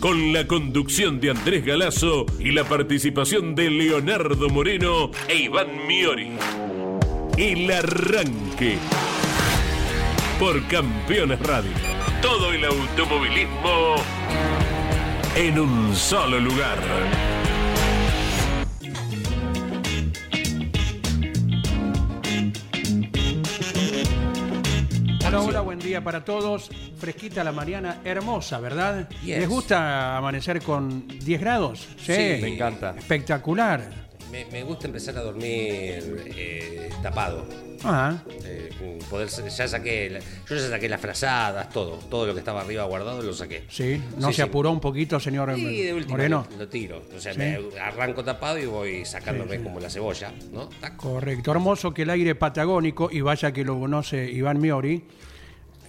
Con la conducción de Andrés Galazo y la participación de Leonardo Moreno e Iván Miori. El Arranque. Por Campeones Radio. Todo el automovilismo en un solo lugar. Hola, buen día para todos. Fresquita la Mariana, hermosa, ¿verdad? Yes. ¿Les gusta amanecer con 10 grados? Sí, me encanta. Espectacular. Me, me gusta empezar a dormir eh, tapado. Ah, Eh, poder, ya saqué, yo ya saqué las frazadas, todo, todo lo que estaba arriba guardado lo saqué. sí. ¿No Sí, se sí. apuró un poquito, señor Y de último Moreno? Lo, lo tiro. O sea, Sí. me arranco tapado y voy sacándome Sí, sí. como la cebolla, ¿no? Tac. Correcto. Hermoso que el aire patagónico, y vaya que lo conoce Iván Miori,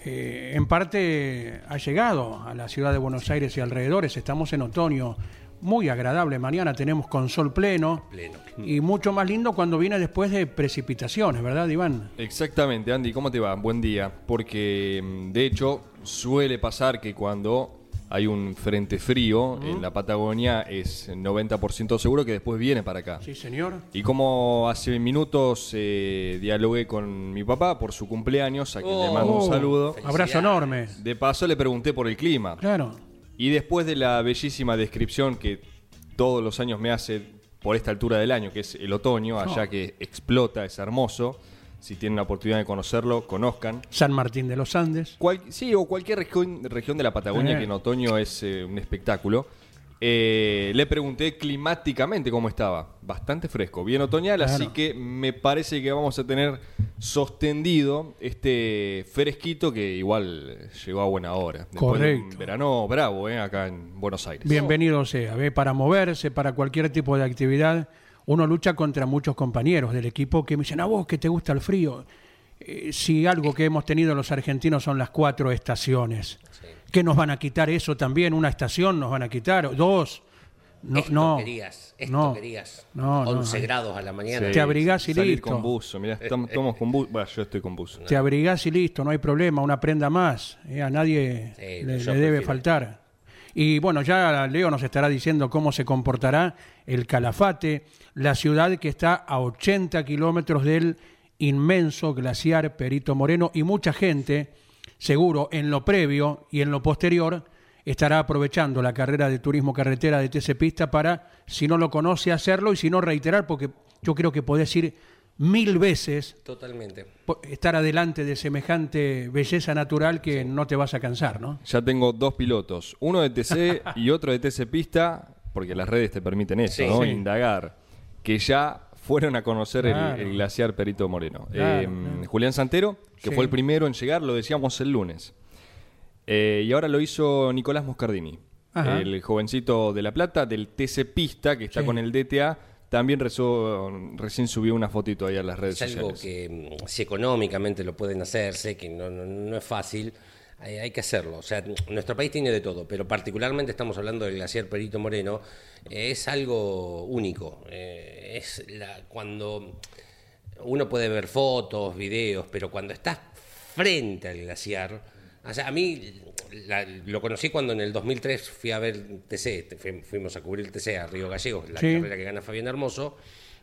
eh, en parte ha llegado a la ciudad de Buenos Aires y alrededores. Estamos en otoño. Muy agradable. Mañana tenemos con sol pleno. Pleno. Y mucho más lindo cuando viene después de precipitaciones, ¿verdad, Iván? Exactamente, Andy, ¿cómo te va? Buen día. Porque mm, de hecho suele pasar que cuando hay un frente frío en la Patagonia es 90% seguro que después viene para acá. Sí, señor. Y como hace minutos eh, dialogué con mi papá por su cumpleaños, a quien le Oh. mando un Oh, saludo. Abrazo enorme. De paso le pregunté por el clima. Claro. Y después de la bellísima descripción que todos los años me hace por esta altura del año, que es el otoño, allá Oh. que explota, es hermoso. Si tienen la oportunidad de conocerlo, conozcan. San Martín de los Andes. Cual- sí, o cualquier región, región de la Patagonia Eh. que en otoño es eh, un espectáculo. Eh, le pregunté climáticamente cómo estaba. Bastante fresco, bien otoñal, así que me parece que vamos a tener sostendido este fresquito que igual llegó a buena hora. Después de un Correcto. verano bravo, eh, acá en Buenos Aires. Bienvenido sea. ¿ve? Para moverse, para cualquier tipo de actividad, uno lucha contra muchos compañeros del equipo que me dicen, a vos que te gusta el frío. Eh, si algo que hemos tenido los argentinos son las cuatro estaciones. ¿Qué nos van a quitar eso también? ¿Una estación nos van a quitar? ¿Dos? No, esto no. querías, esto no. querías. No, no. 11 grados a la mañana. Te abrigás y salir listo. con buzo, mirá, estamos, estamos con buzo. Bueno, yo estoy con buzo. Te abrigás y listo, no hay problema, una prenda más. eh, a nadie Sí, le, le debe faltar. Y bueno, ya Leo nos estará diciendo cómo se comportará el Calafate, la ciudad que está a 80 kilómetros del inmenso glaciar Perito Moreno. Y mucha gente, seguro, en lo previo y en lo posterior, estará aprovechando la carrera de turismo carretera de TC Pista para, si no lo conoce, hacerlo y si no, reiterar, porque yo creo que podés ir mil veces Totalmente. estar adelante de semejante belleza natural que no te vas a cansar, ¿no? Ya tengo dos pilotos, uno de TC y otro de TC Pista, porque las redes te permiten eso, Sí. ¿no? Sí. Indagar, que ya fueron a conocer el- Claro. el, glaciar Perito Moreno. Claro, Eh, claro. Julián Santero, que Sí. fue el primero en llegar, lo decíamos el lunes. Eh, y ahora lo hizo Nicolás Moscardini, Ajá. el jovencito de La Plata, del TC Pista, que está Sí. con el DTA. También recién subió una fotito ahí a las redes Es algo sociales. que mm, si económicamente lo pueden hacer, sé que no, no- no es fácil, hay, hay que hacerlo. O sea, nuestro país tiene de todo, pero particularmente estamos hablando del glaciar Perito Moreno, eh, es algo único. Eh, es la, cuando uno puede ver fotos, videos, pero cuando estás frente al glaciar, o sea, a mí la- lo conocí cuando en el 2003 fui a ver TC, fuimos a cubrir el TC a Río Gallegos, la Sí. carrera que gana Fabián Hermoso,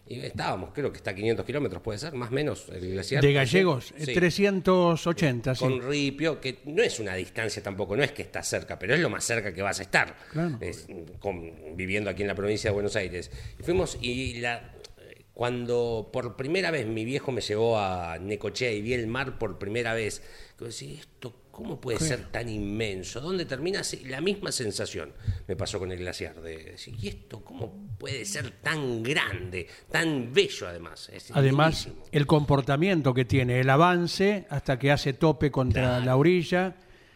y estábamos, creo que está a 500 kilómetros, puede ser, más o menos, el glaciar. De Gallegos, eh, Sí. 380, sí. Con Ripio, que no es una distancia tampoco, no es que está cerca, pero es lo más cerca que vas a estar, Claro. Es, con- viviendo aquí en la provincia de Buenos Aires. Y fuimos, y la, cuando por primera vez mi viejo me llevó a Necochea y vi el mar por primera vez, que decía, esto, ¿cómo puede ser tan inmenso? ¿Dónde termina? La misma sensación me pasó con el glaciar, de decir, ¿y esto cómo puede ser tan grande, tan bello además? Es Además, el comportamiento que tiene, el avance hasta que hace tope contra Claro. la orilla,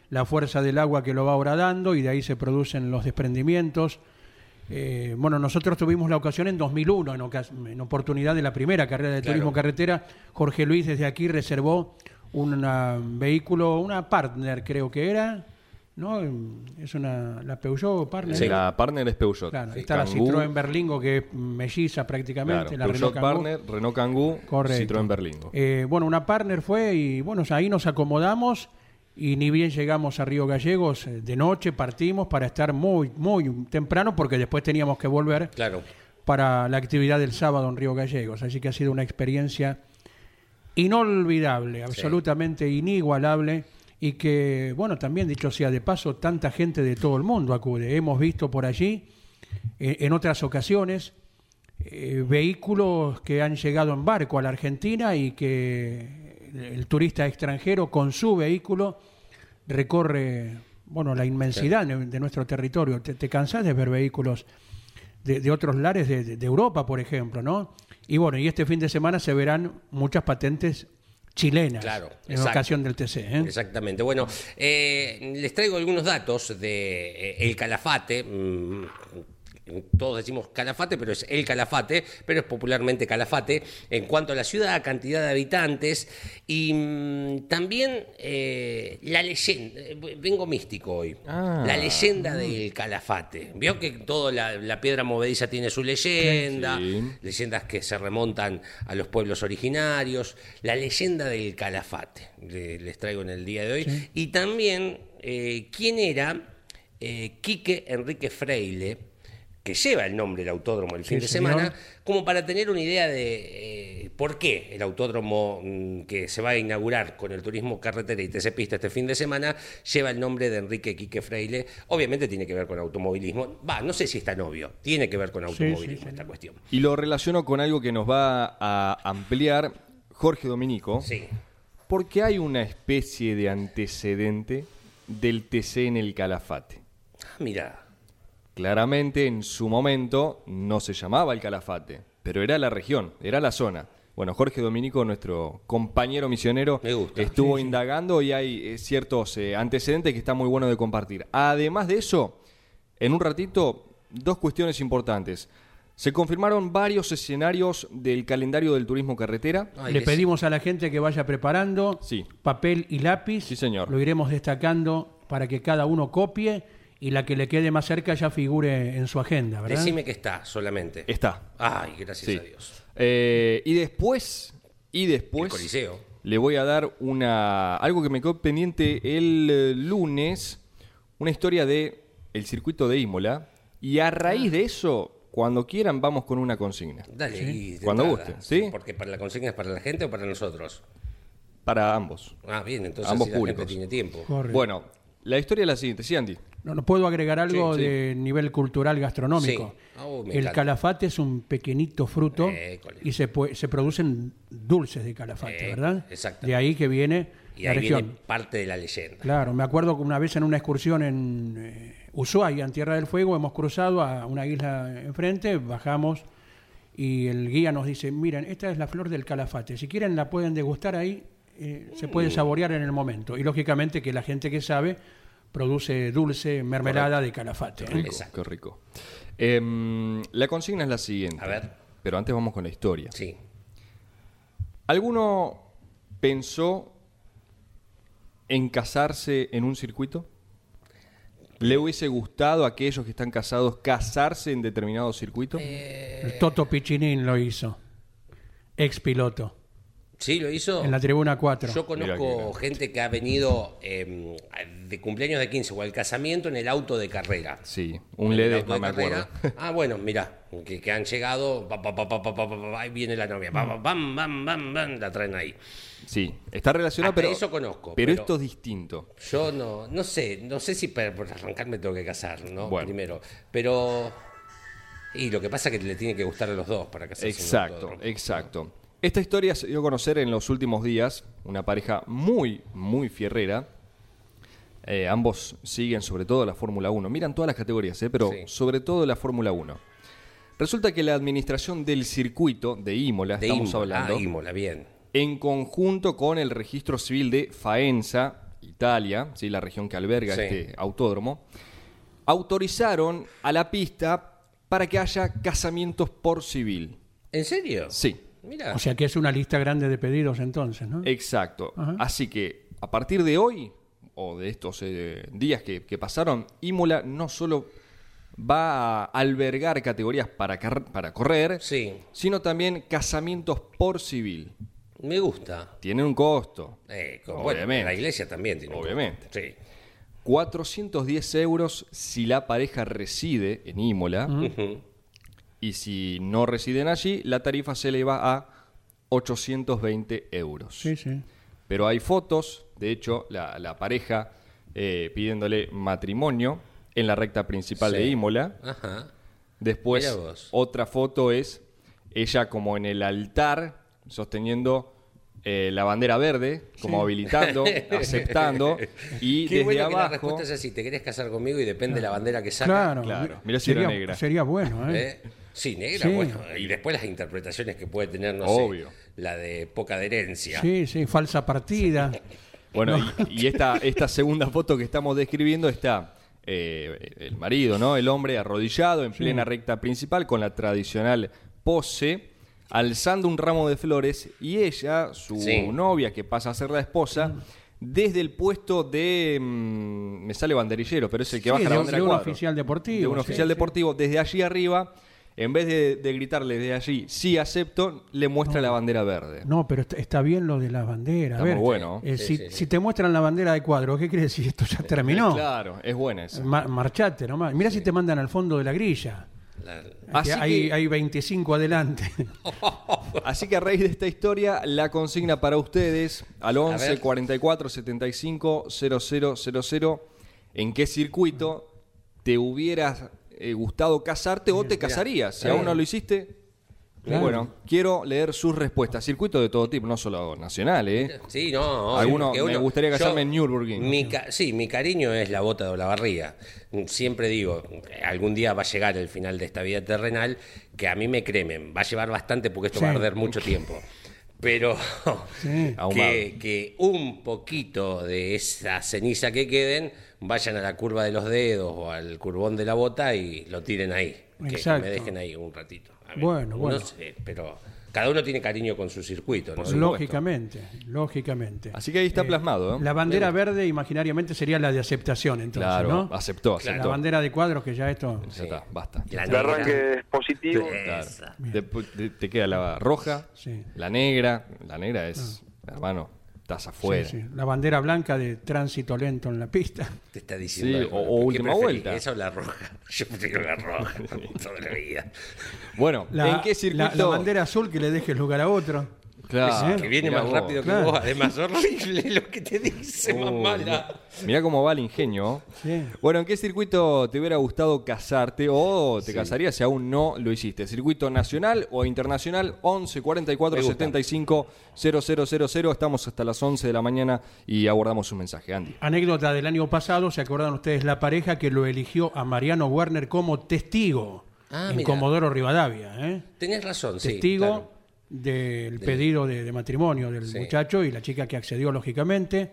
la fuerza del agua que lo va horadando y de ahí se producen los desprendimientos. Eh, bueno, nosotros tuvimos la ocasión en 2001, en, en oportunidad de la primera carrera de Claro. turismo carretera, Jorge Luis desde aquí reservó un vehículo, una partner creo que era, ¿no? Es una, la Peugeot partner. Sí. La partner es Peugeot. Claro, Sí. está la Citroën Berlingo que es melliza prácticamente, claro, la Peugeot Renault Kangoo. partner, Renault Kangoo, Correcto. Citroën Berlingo. Eh, bueno, una partner fue y bueno, ahí nos acomodamos y ni bien llegamos a Río Gallegos, eh, de noche partimos para estar muy, muy temprano porque después teníamos que volver Claro. para la actividad del sábado en Río Gallegos. Así que ha sido una experiencia inolvidable, absolutamente inigualable y que, bueno, también dicho sea de paso, tanta gente de todo el mundo acude. Hemos visto por allí, eh, en otras ocasiones, eh, vehículos que han llegado en barco a la Argentina y que el turista extranjero con su vehículo recorre, bueno, la inmensidad de, de nuestro territorio. Te, te cansás de ver vehículos de, de otros lares de Europa, por ejemplo, ¿no? Y bueno, y este fin de semana se verán muchas patentes chilenas Claro, en exacto. ocasión del TC. ¿eh? Exactamente. Bueno, eh, les traigo algunos datos de eh, el Calafate. mm, Todos decimos Calafate, pero es el Calafate, pero es popularmente Calafate en cuanto a la ciudad, cantidad de habitantes y mm, también eh, la leyenda. eh, Vengo místico hoy. Ah. La leyenda del Calafate. Vio que toda la, la piedra movediza tiene su leyenda, Sí. leyendas que se remontan a los pueblos originarios, la leyenda del Calafate, le- les traigo en el día de hoy, y también eh, quién era eh, Quique Enrique Freile, que lleva el nombre del autódromo el fin de señor. semana, como para tener una idea de eh, por qué el autódromo mm, que se va a inaugurar con el turismo carretera y TC Pista este fin de semana lleva el nombre de Enrique Quique Freile. Obviamente tiene que ver con automovilismo. Va, no sé si es tan obvio, tiene que ver con sí, automovilismo sí. esta cuestión. Y lo relaciono con algo que nos va a ampliar Jorge Dominico, Sí. porque hay una especie de antecedente del TC en el Calafate. Ah, mira. Claramente en su momento no se llamaba el Calafate, pero era la región, era la zona. Bueno, Jorge Dominico, nuestro compañero misionero, estuvo indagando y hay eh, ciertos eh, antecedentes que está muy bueno de compartir. Además de eso, en un ratito, dos cuestiones importantes. Se confirmaron varios escenarios del calendario del turismo carretera. Ay, Le pedimos a la gente que vaya preparando Sí. papel y lápiz. Sí, señor. Lo iremos destacando para que cada uno copie y la que le quede más cerca ya figure en su agenda, ¿verdad? Decime que está solamente. Está. Ay, gracias Sí. a Dios. Eh, y después, y El después, Coliseo. le voy a dar una algo que me quedó pendiente el eh, lunes, una historia de el circuito de Imola y a raíz de eso, cuando quieran vamos con una consigna Dale, y de Cuando entrada, guste, ¿sí? Porque para la consigna es para la gente o para nosotros. para ambos. Ah, bien, entonces Ambos si la públicos. gente tiene tiempo. Correcto. Bueno, la historia es la siguiente, sí, Andy. No, no puedo agregar algo Sí, sí. de nivel cultural gastronómico. Sí. Oh, el encanta. calafate es un pequeñito fruto École. y se, se producen dulces de calafate, Eh, ¿verdad? exactamente. De ahí que viene Y la ahí región. viene parte de la leyenda. Claro, me acuerdo que una vez en una excursión en eh, Ushuaia, en Tierra del Fuego, hemos cruzado a una isla enfrente, bajamos y el guía nos dice, miren, esta es la flor del calafate, si quieren la pueden degustar ahí, eh, se puede Mm. saborear en el momento. Y lógicamente que la gente que sabe produce dulce, mermelada de calafate. Rico, Exacto. qué rico. Em, la consigna es la siguiente. A ver. Pero antes vamos con la historia. Sí. ¿Alguno pensó en casarse en un circuito? ¿Le hubiese gustado a aquellos que están casados casarse en determinado circuito? Eh, El Toto Pichinin lo hizo, ex piloto, Sí, lo hizo. En la tribuna 4. Yo conozco gente que ha venido em, de cumpleaños de 15 o al casamiento en el auto de carrera. Sí, un LED, no me carrera. Ah, bueno, mira, que, han llegado, pa, pa, pa, ahí viene la novia, bam, bam, bam, bam, la traen ahí. Sí, está relacionado, Hasta pero. Eso conozco. Pero, esto es distinto. Yo no, no sé, no sé si para, para arrancar me tengo que casar, ¿no? Bueno. Primero. Pero. Y lo que pasa es que le tiene que gustar a los dos para casarse. Exacto, exacto. Esta historia se dio a conocer en los últimos días, una pareja muy, muy fierrera. Eh, ambos siguen sobre todo la Fórmula 1. Miran todas las categorías, eh, pero Sí. sobre todo la Fórmula 1. Resulta que la administración del circuito de Imola, De estamos Imola, hablando, ah, Imola, bien. en conjunto con el registro civil de Faenza Italia, ¿sí? la región que alberga Sí. este autódromo, autorizaron a la pista para que haya casamientos por civil. ¿En serio? Sí, Mira. O sea que es una lista grande de pedidos entonces, ¿no? exacto. Ajá. Así que a partir de hoy, o de estos eh, días que, que pasaron, Imola no solo va a albergar categorías para, para correr, Sí, sino también casamientos por civil. me gusta. Tienen un costo. Eh, bueno, Obviamente. la iglesia también tiene un Obviamente. costo. Sí. 410 euros si la pareja reside en Imola. Y si no residen allí, la tarifa se eleva a 820 euros. Sí, sí. Pero hay fotos, de hecho, la, la pareja eh, pidiéndole matrimonio en la recta principal Sí. de Imola. Ajá. Después, otra foto es ella como en el altar, sosteniendo eh, la bandera verde, como habilitando, aceptando. Y Qué desde bueno que la abajo. respuesta es así, te querés casar conmigo y depende de la bandera que saca. Claro. Claro. Mirá si era negra. Sería bueno, ¿eh? ¿Eh? Sí, negra, Sí. bueno. Y después las interpretaciones que puede tener, no Obvio. sé, la de poca adherencia. Sí, sí, falsa partida. Bueno, y, y esta, esta segunda foto que estamos describiendo está eh, el marido, ¿no? El hombre arrodillado en plena recta principal con la tradicional pose, alzando un ramo de flores y ella, su Sí. novia, que pasa a ser la esposa, desde el puesto de... mm, me sale banderillero, pero es el que Sí, baja la bandera de un cuadro. oficial deportivo, De un oficial deportivo, desde allí arriba, en vez de, de gritarle desde allí, sí acepto, le muestra la bandera verde. No, pero está, está bien lo de la bandera. A Está ver, muy bueno. eh, Sí, si, sí, sí. si te muestran la bandera de cuadro, ¿qué quiere decir? Esto ya terminó. Claro, es buena esa. Ma- marchate nomás. Mirá si te mandan al fondo de la grilla. La- Así Que hay, que- hay 25 adelante. Así que a raíz de esta historia, la consigna para ustedes al 11 ver. 44 75 0000. ¿En qué circuito te hubieras eh, gustado casarte o te casarías? Si aún no lo hiciste, Claro. bueno, quiero leer sus respuestas. Circuitos de todo tipo, no solo nacionales. ¿eh? Sí, no. Alguno- porque me gustaría casarme en Nürburgring. Mi ca- sí, mi cariño es la bota de Olavarría. Siempre digo, algún día va a llegar el final de esta vida terrenal, que a mí me cremen. Va a llevar bastante porque esto Sí. va a arder mucho tiempo. Pero Sí. Que, que un poquito de esa ceniza que queden vayan a la curva de los dedos o al curbón de la bota y lo tiren ahí. Que- Que, me dejen ahí un ratito. A mí, Bueno, no bueno. sé, pero cada uno tiene cariño con su circuito. ¿no? lógicamente, lógicamente. Así que ahí está plasmado. ¿eh? La bandera verde imaginariamente sería la de aceptación, entonces, claro, ¿no? aceptó, aceptó. La bandera de cuadros que ya esto... Ya está, basta. La El negra. arranque es positivo. Claro. Te, te queda la roja, Sí. la negra. La negra es, hermano, estás afuera. Sí, sí. La bandera blanca de tránsito lento en la pista. Te está diciendo. Sí, algo, o- ¿no? o ¿Qué última preferís, vuelta. ¿Esa o la roja? Yo prefiero la roja toda la vida. Bueno, La, ¿en qué circuito? la- la bandera azul que le deje lugar a otro. Claro, que viene mirá más vos. rápido que claro. vos. Además, horrible lo que te dice, más mala. Mirá cómo va el ingenio. Sí. Bueno, ¿en qué circuito te hubiera gustado casarte o te casarías si aún no lo hiciste? ¿Circuito nacional o internacional? 11 44 Me gusta. 75 0000. Estamos hasta las 11 de la mañana y abordamos un mensaje, Andy. Anécdota del año pasado, ¿se acuerdan ustedes la pareja que lo eligió a Mariano Werner como testigo Ah, en. Comodoro Rivadavia? ¿eh? Tenés razón, sí. Testigo claro. Del pedido de, de matrimonio del Sí. muchacho y la chica que accedió, lógicamente.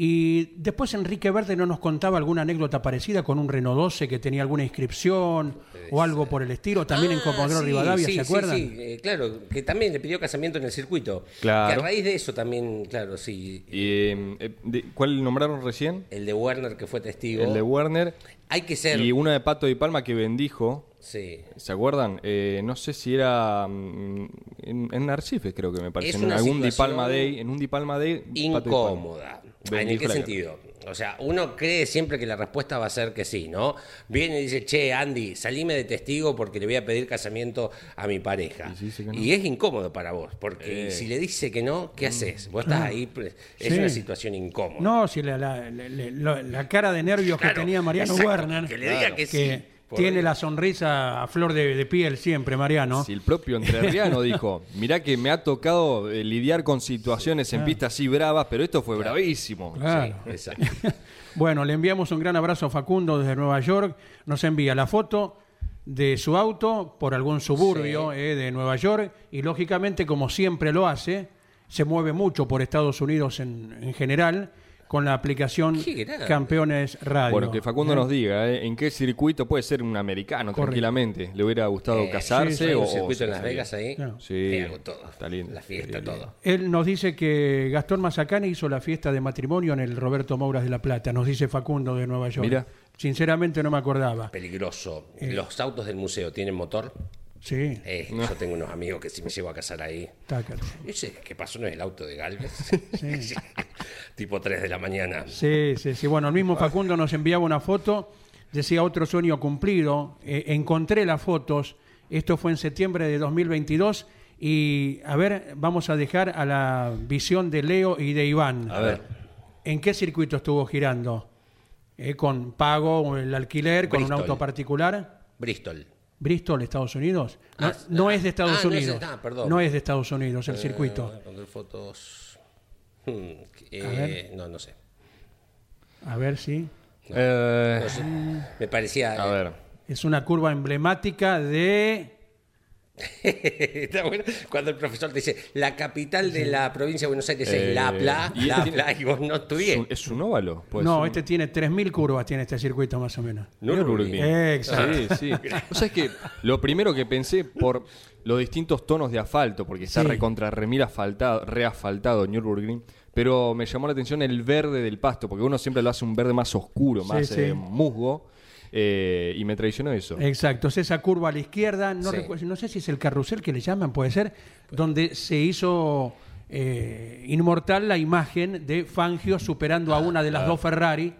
Y después Enrique Verde no nos contaba alguna anécdota parecida con un Renault 12 que tenía alguna inscripción o algo por el estilo, también en Ah, Comodoro sí, Rivadavia, sí, ¿se acuerdan? Sí, eh, claro, que también le pidió casamiento en el circuito. Claro. Que a raíz de eso también, claro, sí. Y, eh, eh, de- ¿Cuál nombraron recién? El de Werner, que fue testigo. El de Werner. Hay que ser. Y uno de Pato y Palma que bendijo. Sí. ¿Se acuerdan? Eh, no sé si era mm, en, en creo que me parece. Es En algún Di Palma Day. En un Di Palma Day. Incómoda. ¿En qué sentido? O sea, uno cree siempre que la respuesta va a ser que sí, ¿no? Viene y dice, che, Andy, salime de testigo porque le voy a pedir casamiento a mi pareja. Y si dice que no. Y es incómodo para vos, porque Eh. si le dice que no, ¿qué haces? Vos estás ahí, es Sí. una situación incómoda. No, si la, la- la- la- la cara de nervios Claro, que tenía Mariano exacto, Werner, que le diga que sí, por tiene la sonrisa a flor de, de piel siempre, Mariano. Si el propio entrerriano dijo, mirá que me ha tocado eh, lidiar con situaciones en pistas así bravas, pero esto fue bravísimo. Claro. Exacto. Bueno, le enviamos un gran abrazo a Facundo desde Nueva York. Nos envía la foto de su auto por algún suburbio eh, de Nueva York y lógicamente, como siempre lo hace, se mueve mucho por Estados Unidos en, en general con la aplicación. Campeones Radio. Bueno, que Facundo ¿Eh? nos diga ¿eh? en qué circuito puede ser un americano Correcto. tranquilamente. ¿Le hubiera gustado Eh, casarse sí, sí, o un circuito en Las? Vegas ahí. Claro. Sí, hago todo. está lindo. La fiesta, todo. Él nos dice que Gastón Mazacane hizo la fiesta de matrimonio en el Roberto Mouras de La Plata, nos dice Facundo de Nueva York. Mira. Sinceramente no me acordaba. Peligroso. Eh. ¿Los autos del museo tienen motor? Sí, Eh, Yo tengo unos amigos que si me llevo a casar ahí. tácate. Ese que pasó no es el auto de Galvez. tipo 3 de la mañana. Sí, sí, sí. Bueno, el mismo Facundo nos enviaba una foto, decía otro sueño cumplido. Eh, encontré las fotos, esto fue en septiembre de 2022. Y a ver, vamos a dejar a la visión de Leo y de Iván. A ver. ¿En qué circuito estuvo girando? Eh, ¿Con pago el alquiler, con un auto particular? Bristol. Bristol, Estados Unidos. No, Ah, no ah, es de Estados ah, no es de- Unidos. ah, perdón. No es de Estados Unidos el circuito. Eh, Encontré fotos. Hmm, eh, ver. no, no sé. A ver si. Eh, No sé. Me parecía. a eh, ver. Es una curva emblemática de. Está bueno cuando el profesor te dice la capital de la provincia de Buenos Aires es Eh, La Pla, y La este Pla, y vos no ¿Es estudié. un, es un óvalo? Puede no, un- este tiene 3.000 curvas, tiene este circuito más o menos. Nürburgring. Exacto. Sí, sí. O sea, es que lo primero que pensé por los distintos tonos de asfalto, porque está Sí. recontra remil asfaltado, reasfaltado Nürburgring, pero me llamó la atención el verde del pasto, porque uno siempre lo hace un verde más oscuro, Sí, más sí. eh, musgo, eh, y me traicionó eso. Exacto, es esa curva a la izquierda, no, Sí. recuerdo- no sé si es el carrusel que le llaman, puede ser, donde se hizo eh, inmortal la imagen de Fangio superando a una de las dos Ferrari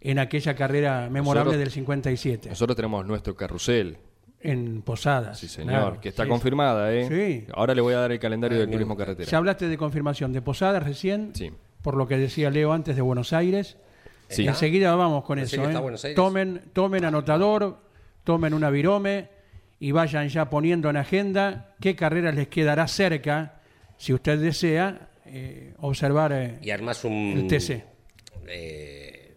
en aquella carrera memorable Nosotros- del 57, Nosotros tenemos nuestro carrusel, en Posadas. sí señor, claro, que está sí, confirmada, ¿eh? Sí. Ahora le voy a dar el calendario del turismo carretera. Ya hablaste de confirmación de Posadas recién, Sí. por lo que decía Leo antes de Buenos Aires. Sí. Enseguida vamos con ¿En eso. ¿eh? Tomen, tomen anotador, tomen una virome y vayan ya poniendo en agenda qué carreras les quedará cerca, si usted desea, eh, observar eh, Y armás un. el TC. eh,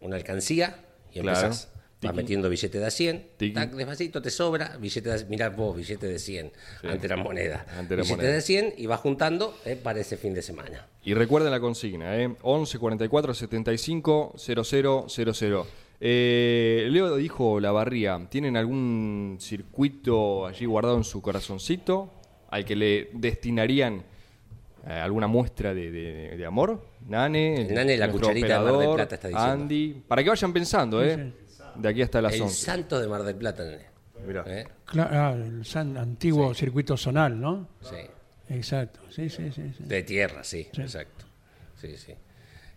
una alcancía y Claro. empezás. Vas Tiki. metiendo billete de a 100, Tiki. tac, despacito te sobra, billete de, mirá vos, billete de 100, ante la moneda. Ante la billete moneda. de 100 y vas juntando eh, para ese fin de semana. Y recuerden la consigna, ¿eh? 11 44 75 00 00. Eh, Leo dijo la barría, ¿tienen algún circuito allí guardado en su corazoncito al que le destinarían eh, alguna muestra de, de- de amor? Nane, El Nane, la cucharita de Mar del operador, Plata está diciendo. Andy, para que vayan pensando, ¿eh? De aquí hasta las El 11. santo de Mar del Plata. Mirá. ¿Eh? Cla- ah, el san- antiguo circuito zonal, ¿no? Sí. Exacto, sí, sí, sí. sí. De tierra, sí, exacto. Sí, sí.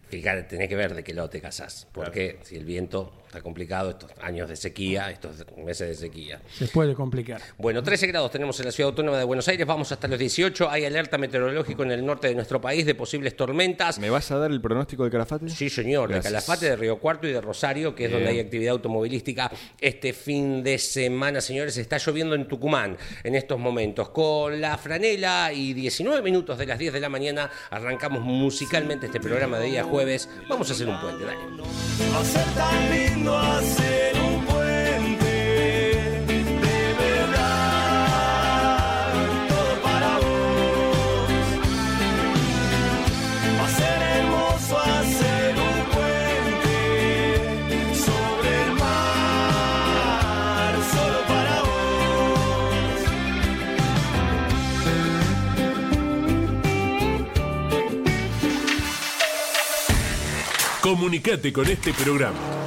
Fíjate, tenés que ver de qué lado te casás. Porque si el viento está complicado, estos años de sequía, estos meses de sequía. Se puede complicar. Bueno, 13 grados tenemos en la ciudad autónoma de Buenos Aires, vamos hasta los 18. Hay alerta meteorológico en el norte de nuestro país de posibles tormentas. ¿Me vas a dar el pronóstico del Calafate? Sí, señor, de Gracias. Calafate, de Río Cuarto y de Rosario, que es donde hay actividad automovilística este fin de semana, señores. Está lloviendo en Tucumán en estos momentos. Con la franela y 19 minutos de las 10 de la mañana arrancamos musicalmente este programa de día jueves. Vamos a hacer un puente, dale. Hacer un puente de verdad, todo para vos. Ser hermoso hacer un puente sobre el mar, solo para vos. Comunicate con este programa.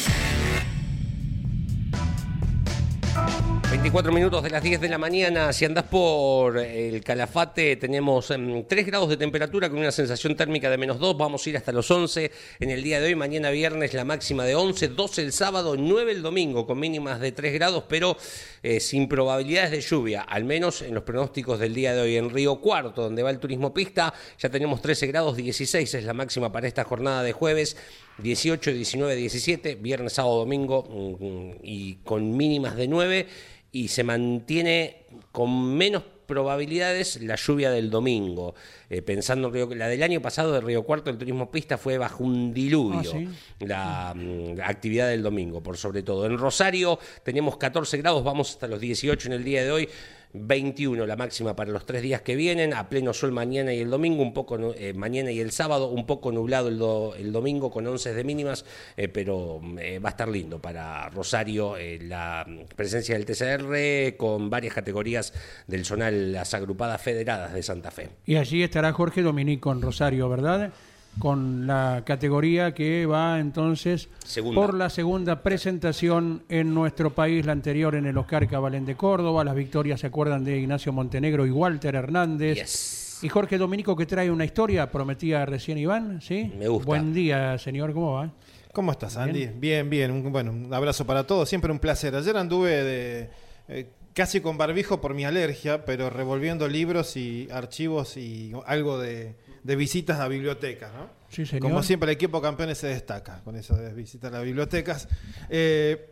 24 minutos de las 10 de la mañana. Si andás por el Calafate, tenemos em, 3 grados de temperatura con una sensación térmica de menos 2. Vamos a ir hasta los 11 en el día de hoy. Mañana viernes la máxima de 11, 12 el sábado, 9 el domingo con mínimas de 3 grados, pero eh, sin probabilidades de lluvia, al menos en los pronósticos del día de hoy. En Río Cuarto, donde va el turismo pista, ya tenemos 13 grados, 16 es la máxima para esta jornada de jueves. 18, 19, 17, viernes, sábado, domingo mm, mm, y con mínimas de 9 y se mantiene con menos probabilidades la lluvia del domingo. Eh, pensando en Río, la del año pasado de Río Cuarto, el turismo pista fue bajo un diluvio. Ah, ¿sí? La mm, actividad del domingo, por sobre todo. En Rosario tenemos 14 grados, vamos hasta los 18 en el día de hoy. 21 la máxima para los tres días que vienen, a pleno sol mañana y el domingo, un poco eh, mañana y el sábado, un poco nublado el, do- el domingo con 11 de mínimas, eh, pero eh, va a estar lindo para Rosario eh, la presencia del TCR con varias categorías del zonal, las agrupadas federadas de Santa Fe. Y allí estará Jorge Dominico en Rosario, ¿verdad? Con la categoría que va entonces Segunda. por la segunda presentación en nuestro país, la anterior en el Oscar Cabalén de Córdoba. Las victorias se acuerdan de Ignacio Montenegro y Walter Hernández. Yes. Y Jorge Dominico que trae una historia, prometía recién Iván, ¿sí? Me gusta. Buen día, señor, ¿cómo va? ¿Cómo estás, Andy? Bien, bien. Un, bueno, un abrazo para todos. Siempre un placer. Ayer anduve de, eh, casi con barbijo por mi alergia, pero revolviendo libros y archivos y algo de, de visitas a bibliotecas, ¿no? Sí, señor. Como siempre, el equipo campeones se destaca con eso de visitar a bibliotecas. Eh,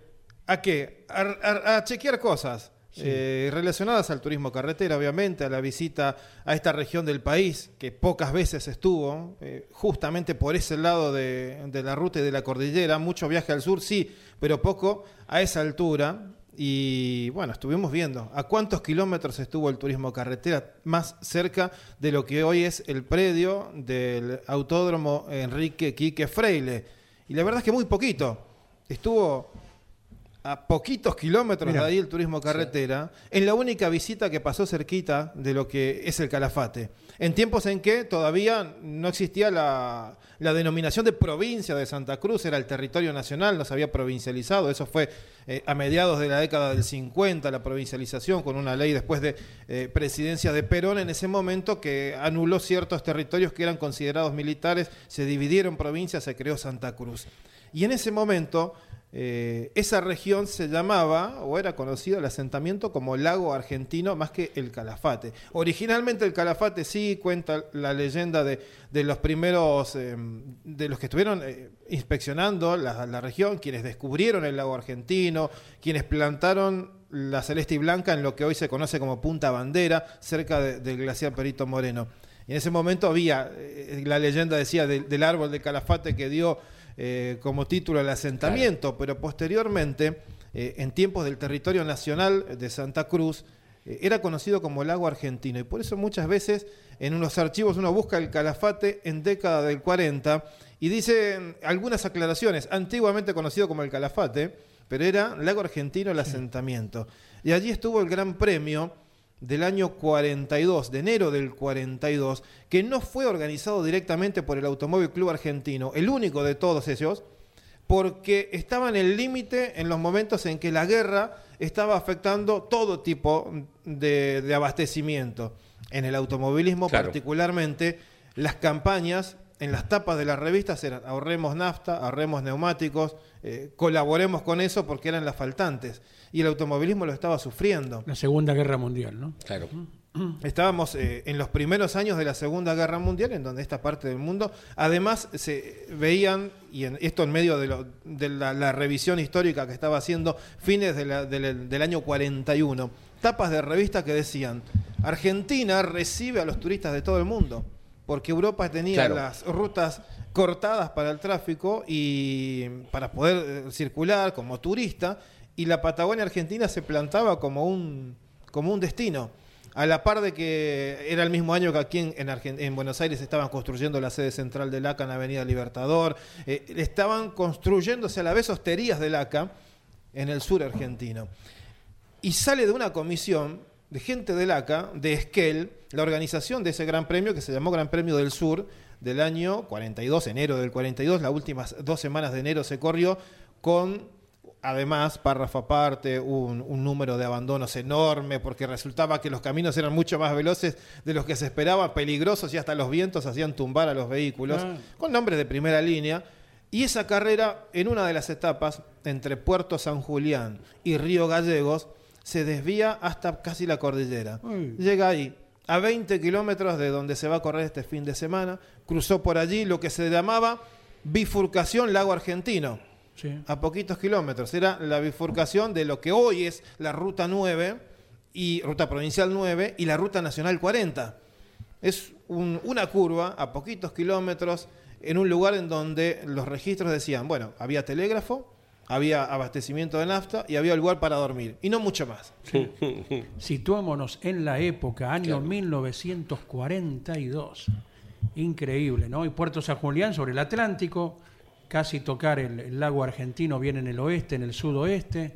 ¿A qué? A, a- a chequear cosas. eh, relacionadas al turismo carretera, obviamente, a la visita a esta región del país, que pocas veces estuvo, eh, justamente por ese lado de, de la ruta y de la cordillera, mucho viaje al sur, sí, pero poco a esa altura. Y bueno, estuvimos viendo a cuántos kilómetros estuvo el turismo carretera más cerca de lo que hoy es el predio del autódromo Enrique Quique Freile. Y la verdad es que muy poquito. Estuvo a poquitos kilómetros de ahí el turismo carretera, en la única visita que pasó cerquita de lo que es el Calafate. En tiempos en que todavía no existía la, la denominación de provincia de Santa Cruz, era el territorio nacional, no se había provincializado. Eso fue eh, a mediados de la década del 50, la provincialización, con una ley después de eh, presidencia de Perón en ese momento que anuló ciertos territorios que eran considerados militares, se dividieron provincias, se creó Santa Cruz. Y en ese momento eh, esa región se llamaba o era conocido el asentamiento como Lago Argentino más que el Calafate. Originalmente el Calafate sí cuenta la leyenda de, de los primeros, eh, de los que estuvieron eh, inspeccionando la, región, quienes descubrieron el lago argentino, quienes plantaron la celeste y blanca en lo que hoy se conoce como Punta Bandera, cerca de- del glaciar Perito Moreno. En ese momento había, la leyenda decía, del árbol de Calafate que dio eh, como título el asentamiento, pero posteriormente, eh, en tiempos del territorio nacional de Santa Cruz, eh, era conocido como lago argentino. Y por eso muchas veces en unos archivos uno busca el Calafate en década del 40 y dice algunas aclaraciones, antiguamente conocido como el Calafate, pero era lago argentino el asentamiento. Y allí estuvo el Gran Premio del año 42, de enero del 42, que no fue organizado directamente por el Automóvil Club Argentino, el único de todos ellos, porque estaba en el límite en los momentos en que la guerra estaba afectando todo tipo de, de abastecimiento. En el automovilismo Claro. particularmente, las campañas en las tapas de las revistas eran ahorremos nafta, ahorremos neumáticos, eh, colaboremos con eso porque eran las faltantes. Y el automovilismo lo estaba sufriendo. La Segunda Guerra Mundial, ¿no? Claro. Estábamos eh, en los primeros años de la Segunda Guerra Mundial, en donde esta parte del mundo, además se veían, y en, esto en medio de, lo- de la, la revisión histórica que estaba haciendo fines de la- del, del año 41, tapas de revistas que decían, Argentina recibe a los turistas de todo el mundo, porque Europa tenía Claro. las rutas cortadas para el tráfico y para poder eh, circular como turista, y la Patagonia Argentina se plantaba como un, como un destino. A la par de que era el mismo año que aquí en, Buenos Aires estaban construyendo la sede central del ACA en Avenida Libertador, eh, estaban construyéndose a la vez hosterías del ACA en el sur argentino. Y sale de una comisión de gente del ACA, de Esquel, la organización de ese gran premio que se llamó Gran Premio del Sur del año 42, enero del 42, las últimas dos semanas de enero se corrió con Además, párrafo aparte, un, un número de abandonos enorme porque resultaba que los caminos eran mucho más veloces de los que se esperaba, peligrosos y hasta los vientos hacían tumbar a los vehículos, Ah. con nombres de primera línea. Y esa carrera, en una de las etapas, entre Puerto San Julián y Río Gallegos, se desvía hasta casi la cordillera. Uy. Llega ahí, a 20 kilómetros de donde se va a correr este fin de semana, cruzó por allí lo que se llamaba bifurcación lago argentino, Sí. a poquitos kilómetros. Era la bifurcación de lo que hoy es la ruta 9 y ruta provincial 9 y la ruta nacional 40. Es un- una curva a poquitos kilómetros en un lugar en donde los registros decían, bueno, había telégrafo, había abastecimiento de nafta y había lugar para dormir. Y no mucho más. Situémonos en la época, año 1942. Increíble, ¿no? Y Puerto San Julián sobre el Atlántico, casi tocar el, el lago argentino, bien en el oeste, en el sudoeste.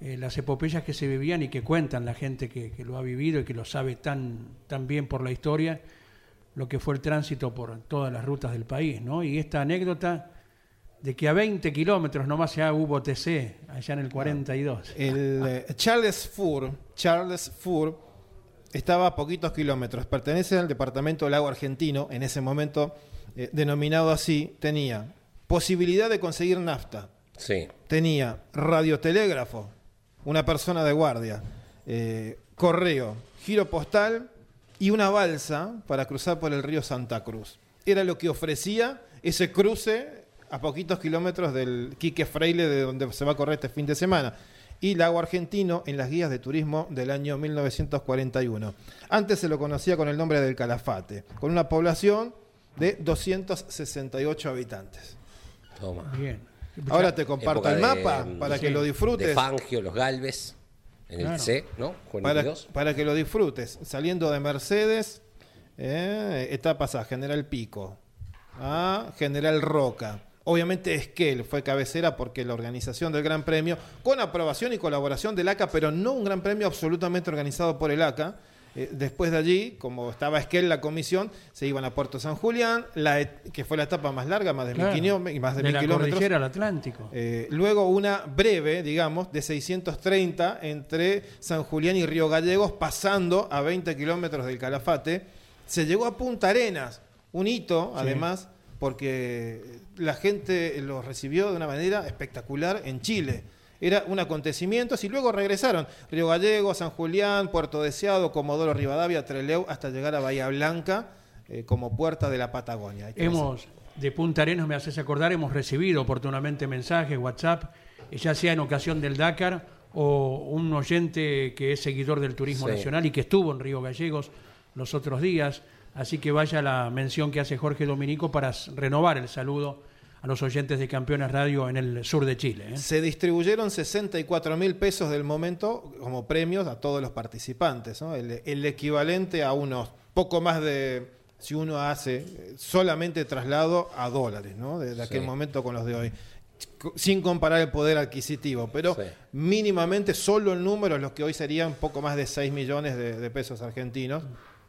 Eh, las epopeyas que se vivían y que cuentan la gente que, que lo ha vivido y que lo sabe tan, tan bien por la historia, lo que fue el tránsito por todas las rutas del país, ¿no? Y esta anécdota de que a 20 kilómetros nomás ya hubo TC, allá en el 42. El eh, Charles Fur, Charles Fur estaba a poquitos kilómetros, pertenece al departamento del lago argentino, en ese momento eh, denominado así, tenía posibilidad de conseguir nafta, Sí. tenía radiotelégrafo, una persona de guardia, eh, correo, giro postal y una balsa para cruzar por el río Santa Cruz. Era lo que ofrecía ese cruce a poquitos kilómetros del Quique Freile, de donde se va a correr este fin de semana. Y Lago Argentino en las guías de turismo del año 1941. Antes se lo conocía con el nombre del Calafate, con una población de 268 habitantes. Toma. Bien. Ahora te comparto el de, mapa mm, para sí, que lo De disfrutes. Fangio, los Galvez, en el. C, ¿no? para, 42. para que lo disfrutes. Saliendo de Mercedes, eh, etapas a General Pico, a General Roca. Obviamente Esquel fue cabecera porque la organización del Gran Premio, con aprobación y colaboración del ACA, pero no un Gran Premio absolutamente organizado por el ACA. Eh, después de allí, como estaba Esquel la comisión, se iban a Puerto San Julián, la et- que fue la etapa más larga, más de Claro, mil kilómetros, más de, de mil la kilómetros. al Atlántico. Eh, luego una breve, digamos, de 630 entre San Julián y Río Gallegos, pasando a 20 kilómetros del Calafate. Se llegó a Punta Arenas, un hito, además, porque la gente lo recibió de una manera espectacular en Chile. Era un acontecimiento, y luego regresaron Río Gallegos, San Julián, Puerto Deseado, Comodoro Rivadavia, Treleu, hasta llegar a Bahía Blanca eh, como puerta de la Patagonia. Hemos, de Punta Arenas, me haces acordar, hemos recibido oportunamente mensajes, WhatsApp, eh, ya sea en ocasión del Dakar o un oyente que es seguidor del turismo Sí. nacional y que estuvo en Río Gallegos los otros días. Así que vaya la mención que hace Jorge Dominico para renovar el saludo a los oyentes de Campeones Radio en el sur de Chile. ¿eh? Se distribuyeron 64 mil pesos del momento como premios a todos los participantes, ¿no? el, el equivalente a unos poco más de, si uno hace eh, solamente traslado a dólares, ¿no? de, de aquel momento con los de hoy. Sin comparar el poder adquisitivo, pero Sí. mínimamente solo el número, los que hoy serían poco más de 6 millones de, de pesos argentinos.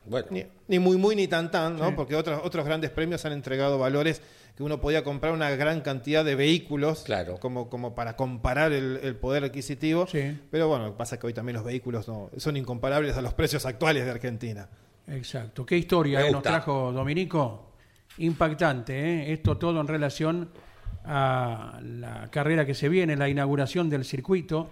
Bueno, Ni, ni muy muy ni tan tan, ¿no? Sí. Porque otros, otros grandes premios han entregado valores que uno podía comprar una gran cantidad de vehículos Claro. como, como para comparar el, el poder adquisitivo. Sí. Pero bueno, lo que pasa es que hoy también los vehículos no, son incomparables a los precios actuales de Argentina. Exacto. ¿Qué historia eh, nos trajo Dominico? Impactante, ¿eh? Esto todo en relación a la carrera que se viene, la inauguración del circuito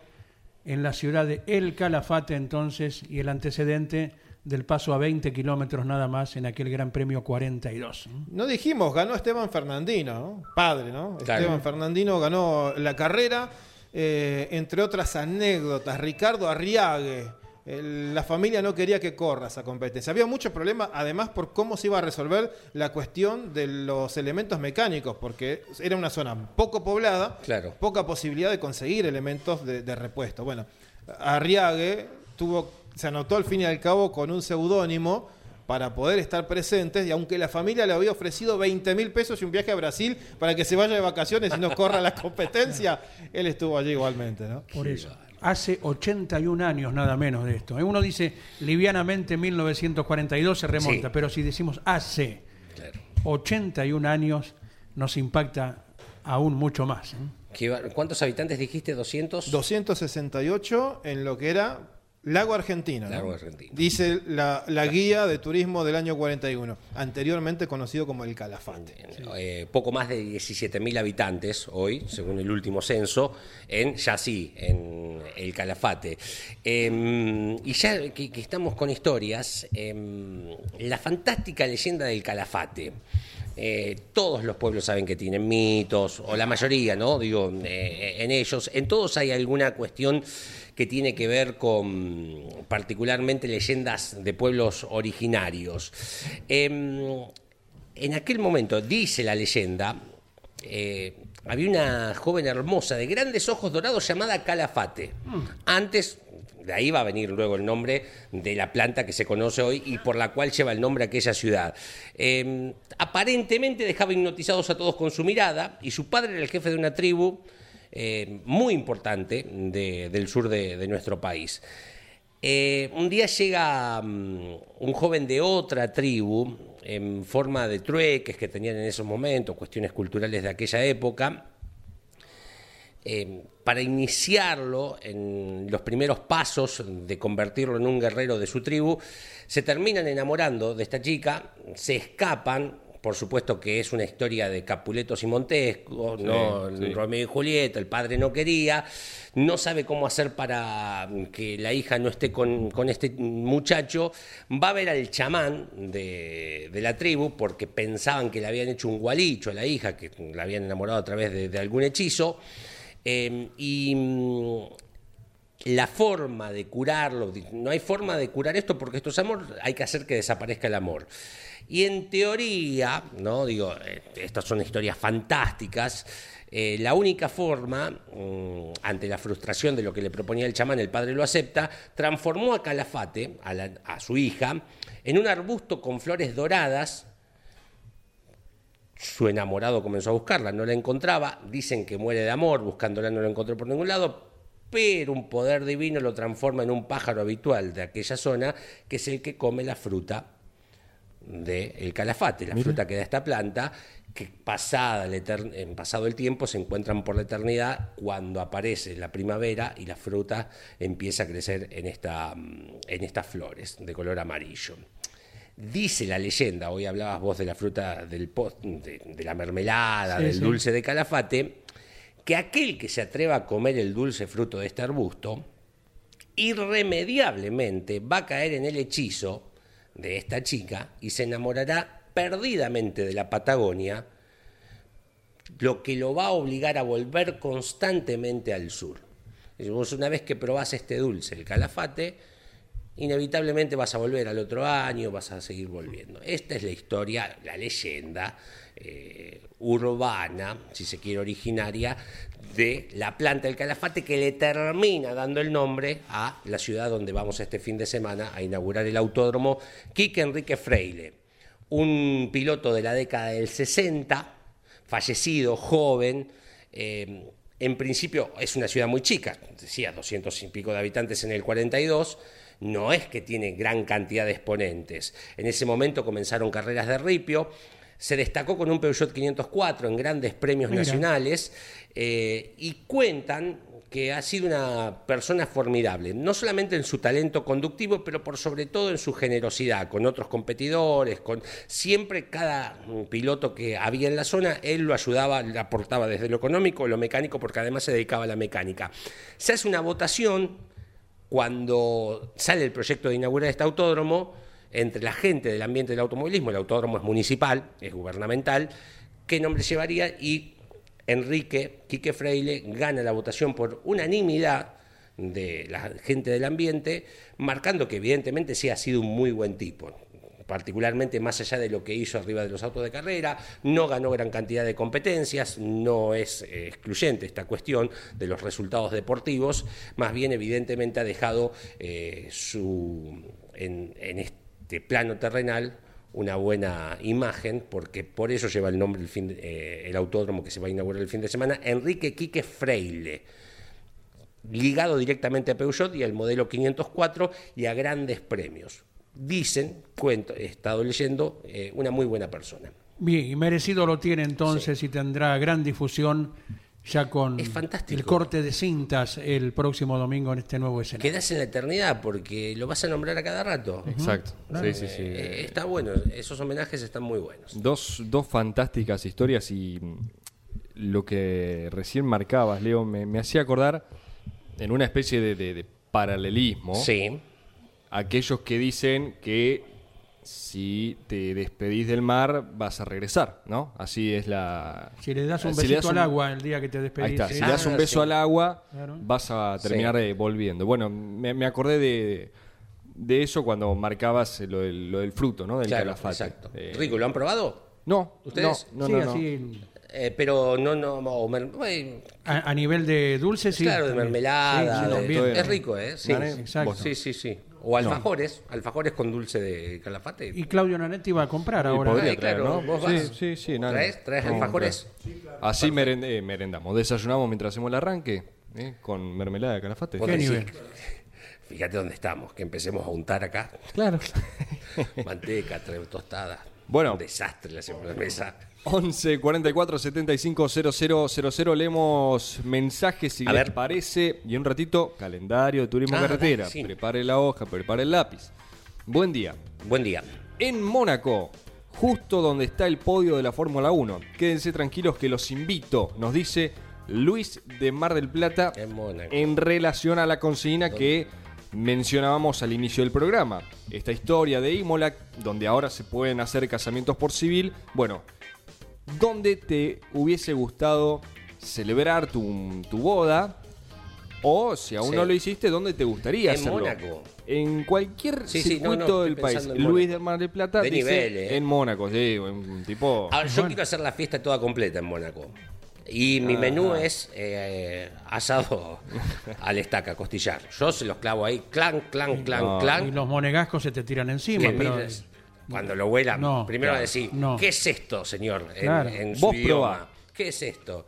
en la ciudad de El Calafate entonces y el antecedente del paso a 20 kilómetros nada más en aquel Gran Premio 42. ¿eh? No dijimos, ganó Esteban Fernandino, ¿no? padre, ¿no? Claro. Esteban Fernandino ganó la carrera, eh, entre otras anécdotas. Ricardo Arriague, el- la familia no quería que corra esa competencia. Había muchos problemas, además, por cómo se iba a resolver la cuestión de los elementos mecánicos, porque era una zona poco poblada, Claro. poca posibilidad de conseguir elementos de, de repuesto. Bueno, Arriague tuvo, se anotó al fin y al cabo con un seudónimo para poder estar presentes y aunque la familia le había ofrecido 20 mil pesos y un viaje a Brasil para que se vaya de vacaciones y no corra la competencia, él estuvo allí igualmente, ¿no? Por eso. Hace 81 años nada menos de esto. ¿eh? Uno dice livianamente 1942 se remonta, Sí. pero si decimos hace claro. 81 años nos impacta aún mucho más. ¿eh? ¿Qué va- ¿Cuántos habitantes dijiste? ¿200? 268 en lo que era Lago Argentino. ¿no? Lago Argentino. Dice la, la guía de turismo del año 41, anteriormente conocido como el Calafate. Eh, poco más de 17.000 habitantes hoy, según el último censo, en Yací, en el Calafate. Eh, y ya que, que estamos con historias, eh, la fantástica leyenda del Calafate. eh, todos los pueblos saben que tienen mitos, o la mayoría, ¿no? Digo, eh, en ellos. En todos hay alguna cuestión que tiene que ver con particularmente leyendas de pueblos originarios. Em, en aquel momento, dice la leyenda, eh, había una joven hermosa de grandes ojos dorados llamada Calafate. Antes, de ahí va a venir luego el nombre de la planta que se conoce hoy y por la cual lleva el nombre aquella ciudad. Eh, aparentemente dejaba hipnotizados a todos con su mirada y su padre era el jefe de una tribu eh, muy importante de- del sur de, de nuestro país. Eh, un día llega mm, un joven de otra tribu en forma de trueques que tenían en esos momentos, cuestiones culturales de aquella época, eh, para iniciarlo en los primeros pasos de convertirlo en un guerrero de su tribu, se terminan enamorando de esta chica, se escapan, por supuesto que es una historia de Capuletos y Montesco, no sí. Romeo y Julieta, el padre no quería, no sabe cómo hacer para que la hija no esté con, con este muchacho, va a ver al chamán de, de la tribu porque pensaban que le habían hecho un gualicho a la hija, que la habían enamorado a través de, de algún hechizo, eh, y mm, la forma de curarlo, no hay forma de curar esto porque esto es amor, hay que hacer que desaparezca el amor. Y en teoría, no digo, eh, estas son historias fantásticas. eh, la única forma, mm, ante la frustración de lo que le proponía el chamán, el padre lo acepta, transformó a Calafate, a, a su hija, en un arbusto con flores doradas, su enamorado comenzó a buscarla, no la encontraba, dicen que muere de amor, buscándola no la encontró por ningún lado, pero un poder divino lo transforma en un pájaro habitual de aquella zona, que es el que come la fruta del calafate, la fruta que da esta planta, que pasada etern- en pasado el tiempo se encuentran por la eternidad cuando aparece la primavera y la fruta empieza a crecer en, esta, mm, en estas flores de color amarillo. Dice la leyenda, hoy hablabas vos de la fruta del de, de la mermelada, Sí, del sí. dulce de calafate, que aquel que se atreva a comer el dulce fruto de este arbusto, irremediablemente va a caer en el hechizo de esta chica y se enamorará perdidamente de la Patagonia, lo que lo va a obligar a volver constantemente al sur. Una vez que probás este dulce, el calafate, inevitablemente vas a volver al otro año, vas a seguir volviendo. Esta es la historia, la leyenda eh, urbana, si se quiere originaria, de la planta del calafate que le termina dando el nombre a la ciudad donde vamos este fin de semana a inaugurar el autódromo Quique Enrique Freile, un piloto de la década del 60, fallecido, joven, eh, en principio es una ciudad muy chica, decía 200 y pico de habitantes en el 42, no es que tiene gran cantidad de exponentes. En ese momento comenzaron carreras de ripio, se destacó con un Peugeot 504 en grandes premios Mira. nacionales eh, y cuentan que ha sido una persona formidable, no solamente en su talento conductivo, pero por sobre todo en su generosidad con otros competidores, con siempre cada mm, piloto que había en la zona, él lo ayudaba, le aportaba desde lo económico, lo mecánico, porque además se dedicaba a la mecánica. Se hace una votación cuando sale el proyecto de inaugurar este autódromo entre la gente del ambiente del automovilismo, el autódromo es municipal, es gubernamental, qué nombre llevaría y Enrique Quique Freile gana la votación por unanimidad de la gente del ambiente, marcando que evidentemente sí ha sido un muy buen tipo particularmente más allá de lo que hizo arriba de los autos de carrera, no ganó gran cantidad de competencias, no es eh, excluyente esta cuestión de los resultados deportivos, más bien evidentemente ha dejado eh, su, en, en este plano terrenal una buena imagen, porque por eso lleva el nombre el, fin de- eh, el autódromo que se va a inaugurar el fin de semana, Enrique Quique Freile ligado directamente a Peugeot y al modelo 504 y a grandes premios. Dicen, cuento, he estado leyendo, eh, una muy buena persona. Bien, y merecido lo tiene entonces y tendrá gran difusión ya con Es fantástico. el corte de cintas el próximo domingo en este nuevo escenario. Quedás en la eternidad porque lo vas a nombrar a cada rato. Exacto. Sí, sí, sí. Eh, está bueno, esos homenajes están muy buenos. Dos, dos fantásticas historias y lo que recién marcabas, Leo, me, me hacía acordar en una especie de, de- de paralelismo Sí, aquellos que dicen que si te despedís del mar vas a regresar, ¿no? Así es la... Si le das un si besito das al agua el día que te despedís. Ahí está, sí. si le das un Ah, beso sí. al agua Claro. vas a terminar volviendo. Bueno, me, me acordé de, de eso cuando marcabas lo del, lo del fruto, ¿no? Del Claro, calafate. exacto. Eh, Rico, ¿lo han probado? No, ¿Ustedes? no, no, Sí, no, no. así, Eh, pero no, no, o mer- a, a nivel de dulce, sí. claro, de mermelada. Sí, sí, de- también. es rico, ¿eh? Sí, exacto. Sí, sí, sí. O alfajores, alfajores con dulce de calafate. Y Claudio Nanetti va a comprar ahora. podría Ay, traer, claro, ¿no? vos Sí, vas. sí, sí, nada. ¿Traes? ¿Traes alfajores? Así merend- eh, merendamos, desayunamos mientras hacemos el arranque ¿eh? con mermelada de calafate. ¿Qué nivel? Fíjate dónde estamos, que empecemos a untar acá. Claro. Manteca, tostada. Bueno. Un desastre la mesa. 11 44 75 00 00 leemos mensajes si A les ver. parece y en un ratito calendario de turismo Ah, carretera. sí. Prepare la hoja, prepare el lápiz. Buen día. Buen día. En Mónaco, justo donde está el podio de la Fórmula 1. Quédense tranquilos que los invito, nos dice Luis de Mar del Plata En Mónaco. en relación a la consigna que mencionábamos al inicio del programa. Esta historia de Imola, donde ahora se pueden hacer casamientos por civil. Bueno, ¿dónde te hubiese gustado celebrar tu, tu boda? O si aún Sí. no lo hiciste, ¿dónde te gustaría En hacerlo? Mónaco. En cualquier Sí, sí, no, circuito no, del país. en Luis del Mar del Plata De dice nivel, ¿eh? en Mónaco, sí, un tipo... Ahora, yo quiero hacer la fiesta toda completa en Mónaco. Y mi menú es eh, asado al estaca, costillar. Yo se los clavo ahí, clan, clan, clan, No. Y clan. los monegascos se te tiran encima. Pero- Cuando lo huelan, No, primero va a claro, decir, no. ¿qué es esto, señor? En, Claro. en su Vos idioma. probá. ¿Qué es esto?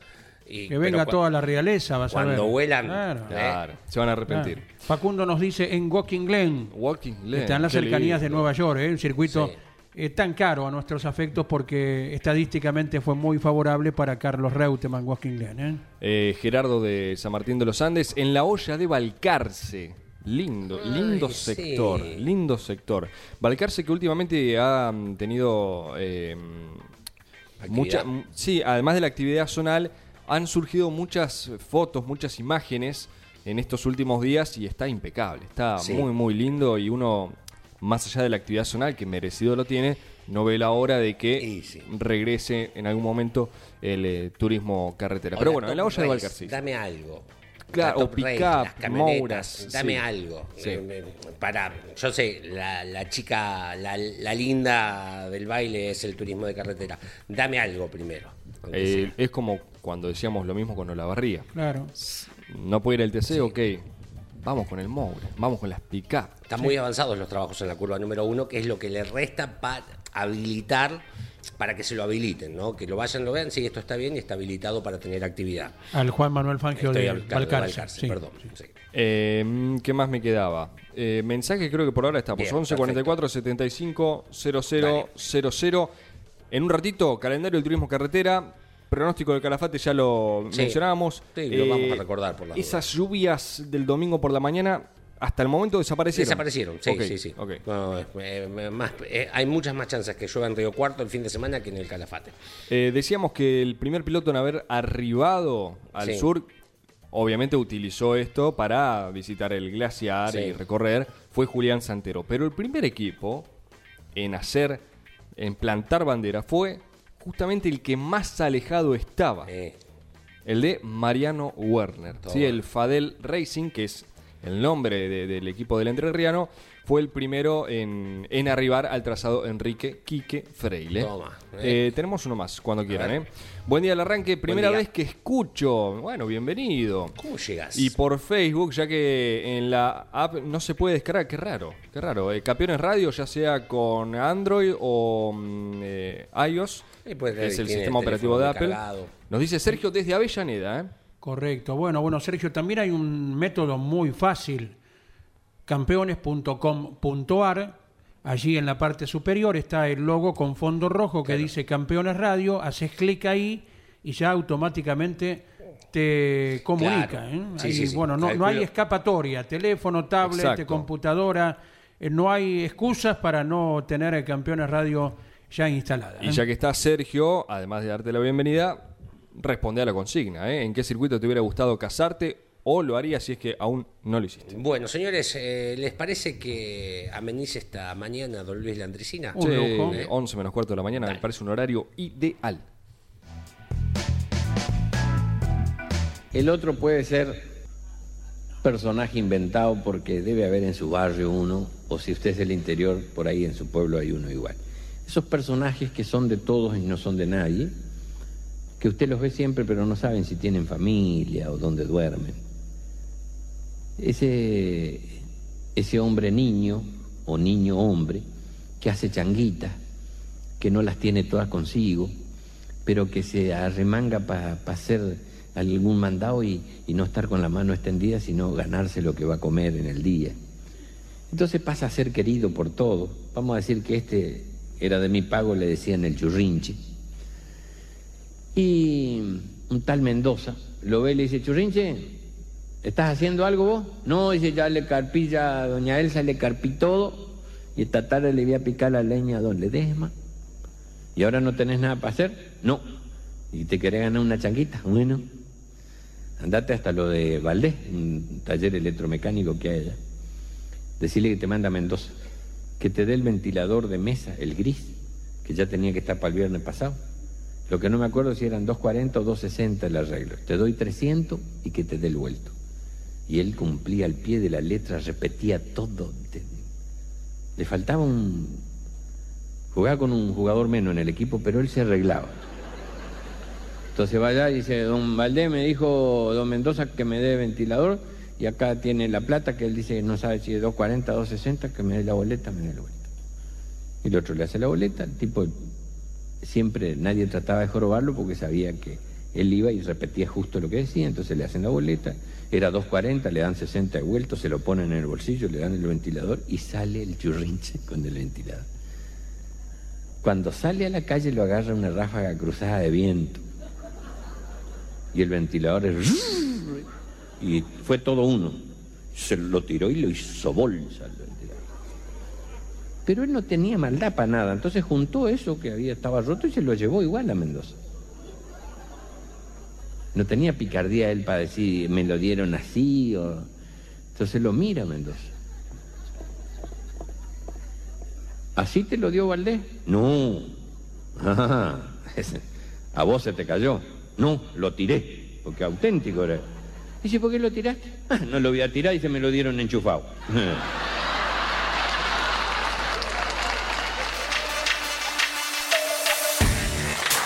Y- que venga toda la realeza, vas a ver. cuando huelan, Claro, Claro, se van a arrepentir. claro. Facundo nos dice en Walking Glen. Walking Lane, Está en las cercanías de. Nueva York, ¿eh? un circuito Sí. eh, tan caro a nuestros afectos porque estadísticamente fue muy favorable para Carlos Reutemann Walking Glen. ¿eh? Eh, Gerardo de San Martín de los Andes, en la olla de Balcarce. Lindo, lindo Ay, sector, sí. lindo sector. Balcarce que últimamente ha mm, tenido eh, mucha, Actividad. m- sí, además de la actividad zonal, han surgido muchas fotos, muchas imágenes en estos últimos días y está impecable, está Sí. muy muy lindo y uno más allá de la actividad zonal que merecido lo tiene, no ve la hora de que sí. regrese en algún momento el eh, turismo carretera. Pero bueno, en la olla de Balcarce. Dame algo. Claro, La o pick-up, las camionetas, Mouras, Dame sí. algo. Sí. Eh, para, yo sé, la, la chica, la, la linda del baile es el turismo de carretera. Dame algo primero. Eh, es como cuando decíamos lo mismo con Olavarría. Claro. No puede ir el TC, ok. Vamos con el Moure, vamos con las pick-up. Están muy avanzados los trabajos en la curva número uno, que es lo que le resta para habilitar, para que se lo habiliten, ¿no? Que lo vayan, lo vean, sí, esto está bien y está habilitado para tener actividad. Al Juan Manuel Fangio Estoy de. Balcarce, sí. perdón. sí. Eh, ¿Qué más me quedaba? Eh, mensaje creo que por ahora estamos. Bien, 11 44 75 00 00. En un ratito, calendario del turismo carretera. Pronóstico del Calafate ya lo Sí. mencionábamos. Eh, Sí, lo vamos a recordar por las Esas lluvias del domingo por la mañana hasta el momento desaparecieron. Desaparecieron, sí, sí, sí. ok. No, eh, más- eh, hay muchas más chances que llueva en Río Cuarto el fin de semana que en el Calafate. Eh, decíamos que el primer piloto en haber arribado al Sí. sur, obviamente utilizó esto para visitar el glaciar Sí. y recorrer, fue Julián Santero. Pero el primer equipo en hacer, en plantar bandera, fue justamente el que más alejado estaba, el de Mariano Werner. ¿sí? El Fadel Racing, que es el nombre de- del equipo del Entrerriano, fue el primero en, en arribar al trazado Enrique Quique Freile. Toma, eh. Eh, tenemos uno más, cuando quieran. ¿eh? Buen día al arranque, primera vez que escucho. Bueno, bienvenido. ¿Cómo llegas? Y por Facebook, ya que en la app no se puede descargar, qué raro, qué raro. Eh, Campeones Radio, ya sea con Android o mm, eh, iOS, que es el sistema el operativo de Apple. Nos dice Sergio desde Avellaneda. ¿eh? Correcto. Bueno, bueno, Sergio, también hay un método muy fácil. Campeones.com.ar. Allí en la parte superior está el logo con fondo rojo que dice Campeones Radio. Haces clic ahí y ya automáticamente te comunica. Claro. ¿eh? Sí, Ahí, sí, sí. Bueno, no, no hay escapatoria. Teléfono, tablet, Exacto. computadora. eh, no hay excusas para no tener el Campeones Radio ya instalada. Y ¿eh? ya que está Sergio, además de darte la bienvenida, responde a la consigna. ¿eh? ¿En qué circuito te hubiera gustado casarte o lo harías si es que aún no lo hiciste. Bueno, señores, eh, ¿les parece que amenice esta mañana don Luis Landricina? Sí, 11 menos cuarto de la mañana, me parece un horario ideal. El otro puede ser personaje inventado porque debe haber en su barrio uno, o si usted es del interior, por ahí en su pueblo hay uno igual. Esos personajes que son de todos y no son de nadie, que usted los ve siempre pero no saben si tienen familia o dónde duermen. Ese, ese hombre niño o niño hombre que hace changuitas, que no las tiene todas consigo, pero que se arremanga para hacer algún mandado y, y no estar con la mano extendida, sino ganarse lo que va a comer en el día. Entonces pasa a ser querido por todos. Vamos a decir que este era de mi pago, le decían el churrinche. Y un tal Mendoza lo ve y le dice, churrinche, ¿estás haciendo algo vos? No, dice, ya le carpí, ya doña Elsa le carpí todo y esta tarde le voy a picar la leña a don Ledesma. ¿Y ahora no tenés nada para hacer? No. ¿Y te querés ganar una changuita? Bueno, andate hasta lo de Valdés, un taller electromecánico que hay allá. Decirle que te manda a Mendoza, que te dé el ventilador de mesa, el gris, que ya tenía que estar para el viernes pasado. Lo que no me acuerdo si eran 240 o 260 el arreglo. Te doy 300 y que te dé el vuelto. Y él cumplía al pie de la letra, repetía todo. Le faltaba un... Jugaba con un jugador menos en el equipo, pero él se arreglaba. Entonces va allá y dice, don Valdés me dijo, don Mendoza, que me dé ventilador, y acá tiene la plata, que él dice no sabe si es 240, 260, que me dé la boleta, me dé la boleta. Y el otro le hace la boleta, el tipo siempre, nadie trataba de jorobarlo porque sabía que él iba y repetía justo lo que decía, entonces le hacen la boleta, era 240, le dan 60 de vuelto, se lo ponen en el bolsillo, le dan el ventilador y sale el churrinche con el ventilador. Cuando sale a la calle lo agarra una ráfaga cruzada de viento y el ventilador es... Y fue todo uno. Se lo tiró y lo hizo bolsa. el ventilador. Pero él no tenía maldad para nada. Entonces juntó eso que había estaba roto y se lo llevó igual a Mendoza. No tenía picardía él para decir, me lo dieron así. O... Entonces lo mira Mendoza. ¿Así te lo dio Valdés? No. Ah, a vos se te cayó. No, lo tiré, porque auténtico era. Dice, ¿por qué lo tiraste? "Ah, no lo voy a tirar y se me lo dieron enchufado.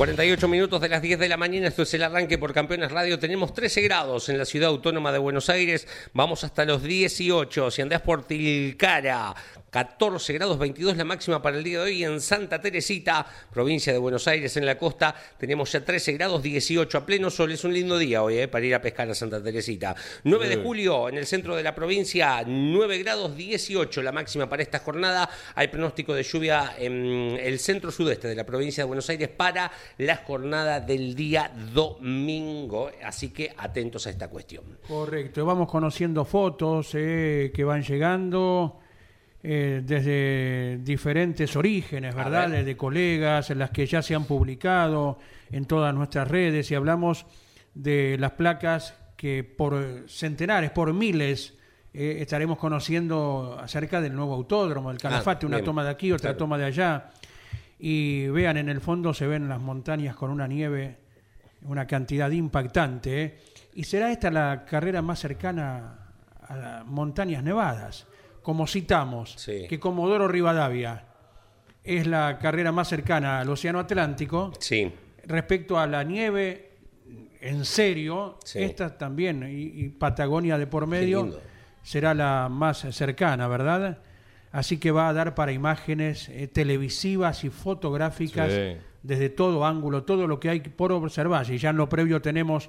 48 minutos de las 10 de la mañana, esto es el arranque por Campeones Radio. Tenemos 13 grados en la ciudad autónoma de Buenos Aires, vamos hasta los 18. Si andás por Tilcara, 14 grados 22 la máxima para el día de hoy. En Santa Teresita, provincia de Buenos Aires, en la costa, tenemos ya 13 grados 18 a pleno sol. Es un lindo día hoy eh, para ir a pescar a Santa Teresita. 9 de julio, en el centro de la provincia, 9 grados 18 la máxima para esta jornada. Hay pronóstico de lluvia en el centro sudeste de la provincia de Buenos Aires para la jornada del día domingo. Así que atentos a esta cuestión. Correcto, vamos conociendo fotos eh, que van llegando eh, desde diferentes orígenes, ¿verdad? ver. De colegas, en las que ya se han publicado en todas nuestras redes y hablamos de las placas que por centenares, por miles, eh, estaremos conociendo acerca del nuevo autódromo, el Calafate, una bien, toma de aquí, otra claro. toma de allá. Y vean, en el fondo se ven las montañas con una nieve, una cantidad impactante. ¿eh? Y será esta la carrera más cercana a las montañas nevadas. Como citamos, Sí. que Comodoro Rivadavia es la carrera más cercana al Océano Atlántico, Sí, respecto a la nieve en serio, Sí. esta también, y, y Patagonia de por medio, será la más cercana, ¿verdad? Así que va a dar para imágenes eh, televisivas y fotográficas Sí. desde todo ángulo, todo lo que hay por observar. Y ya en lo previo tenemos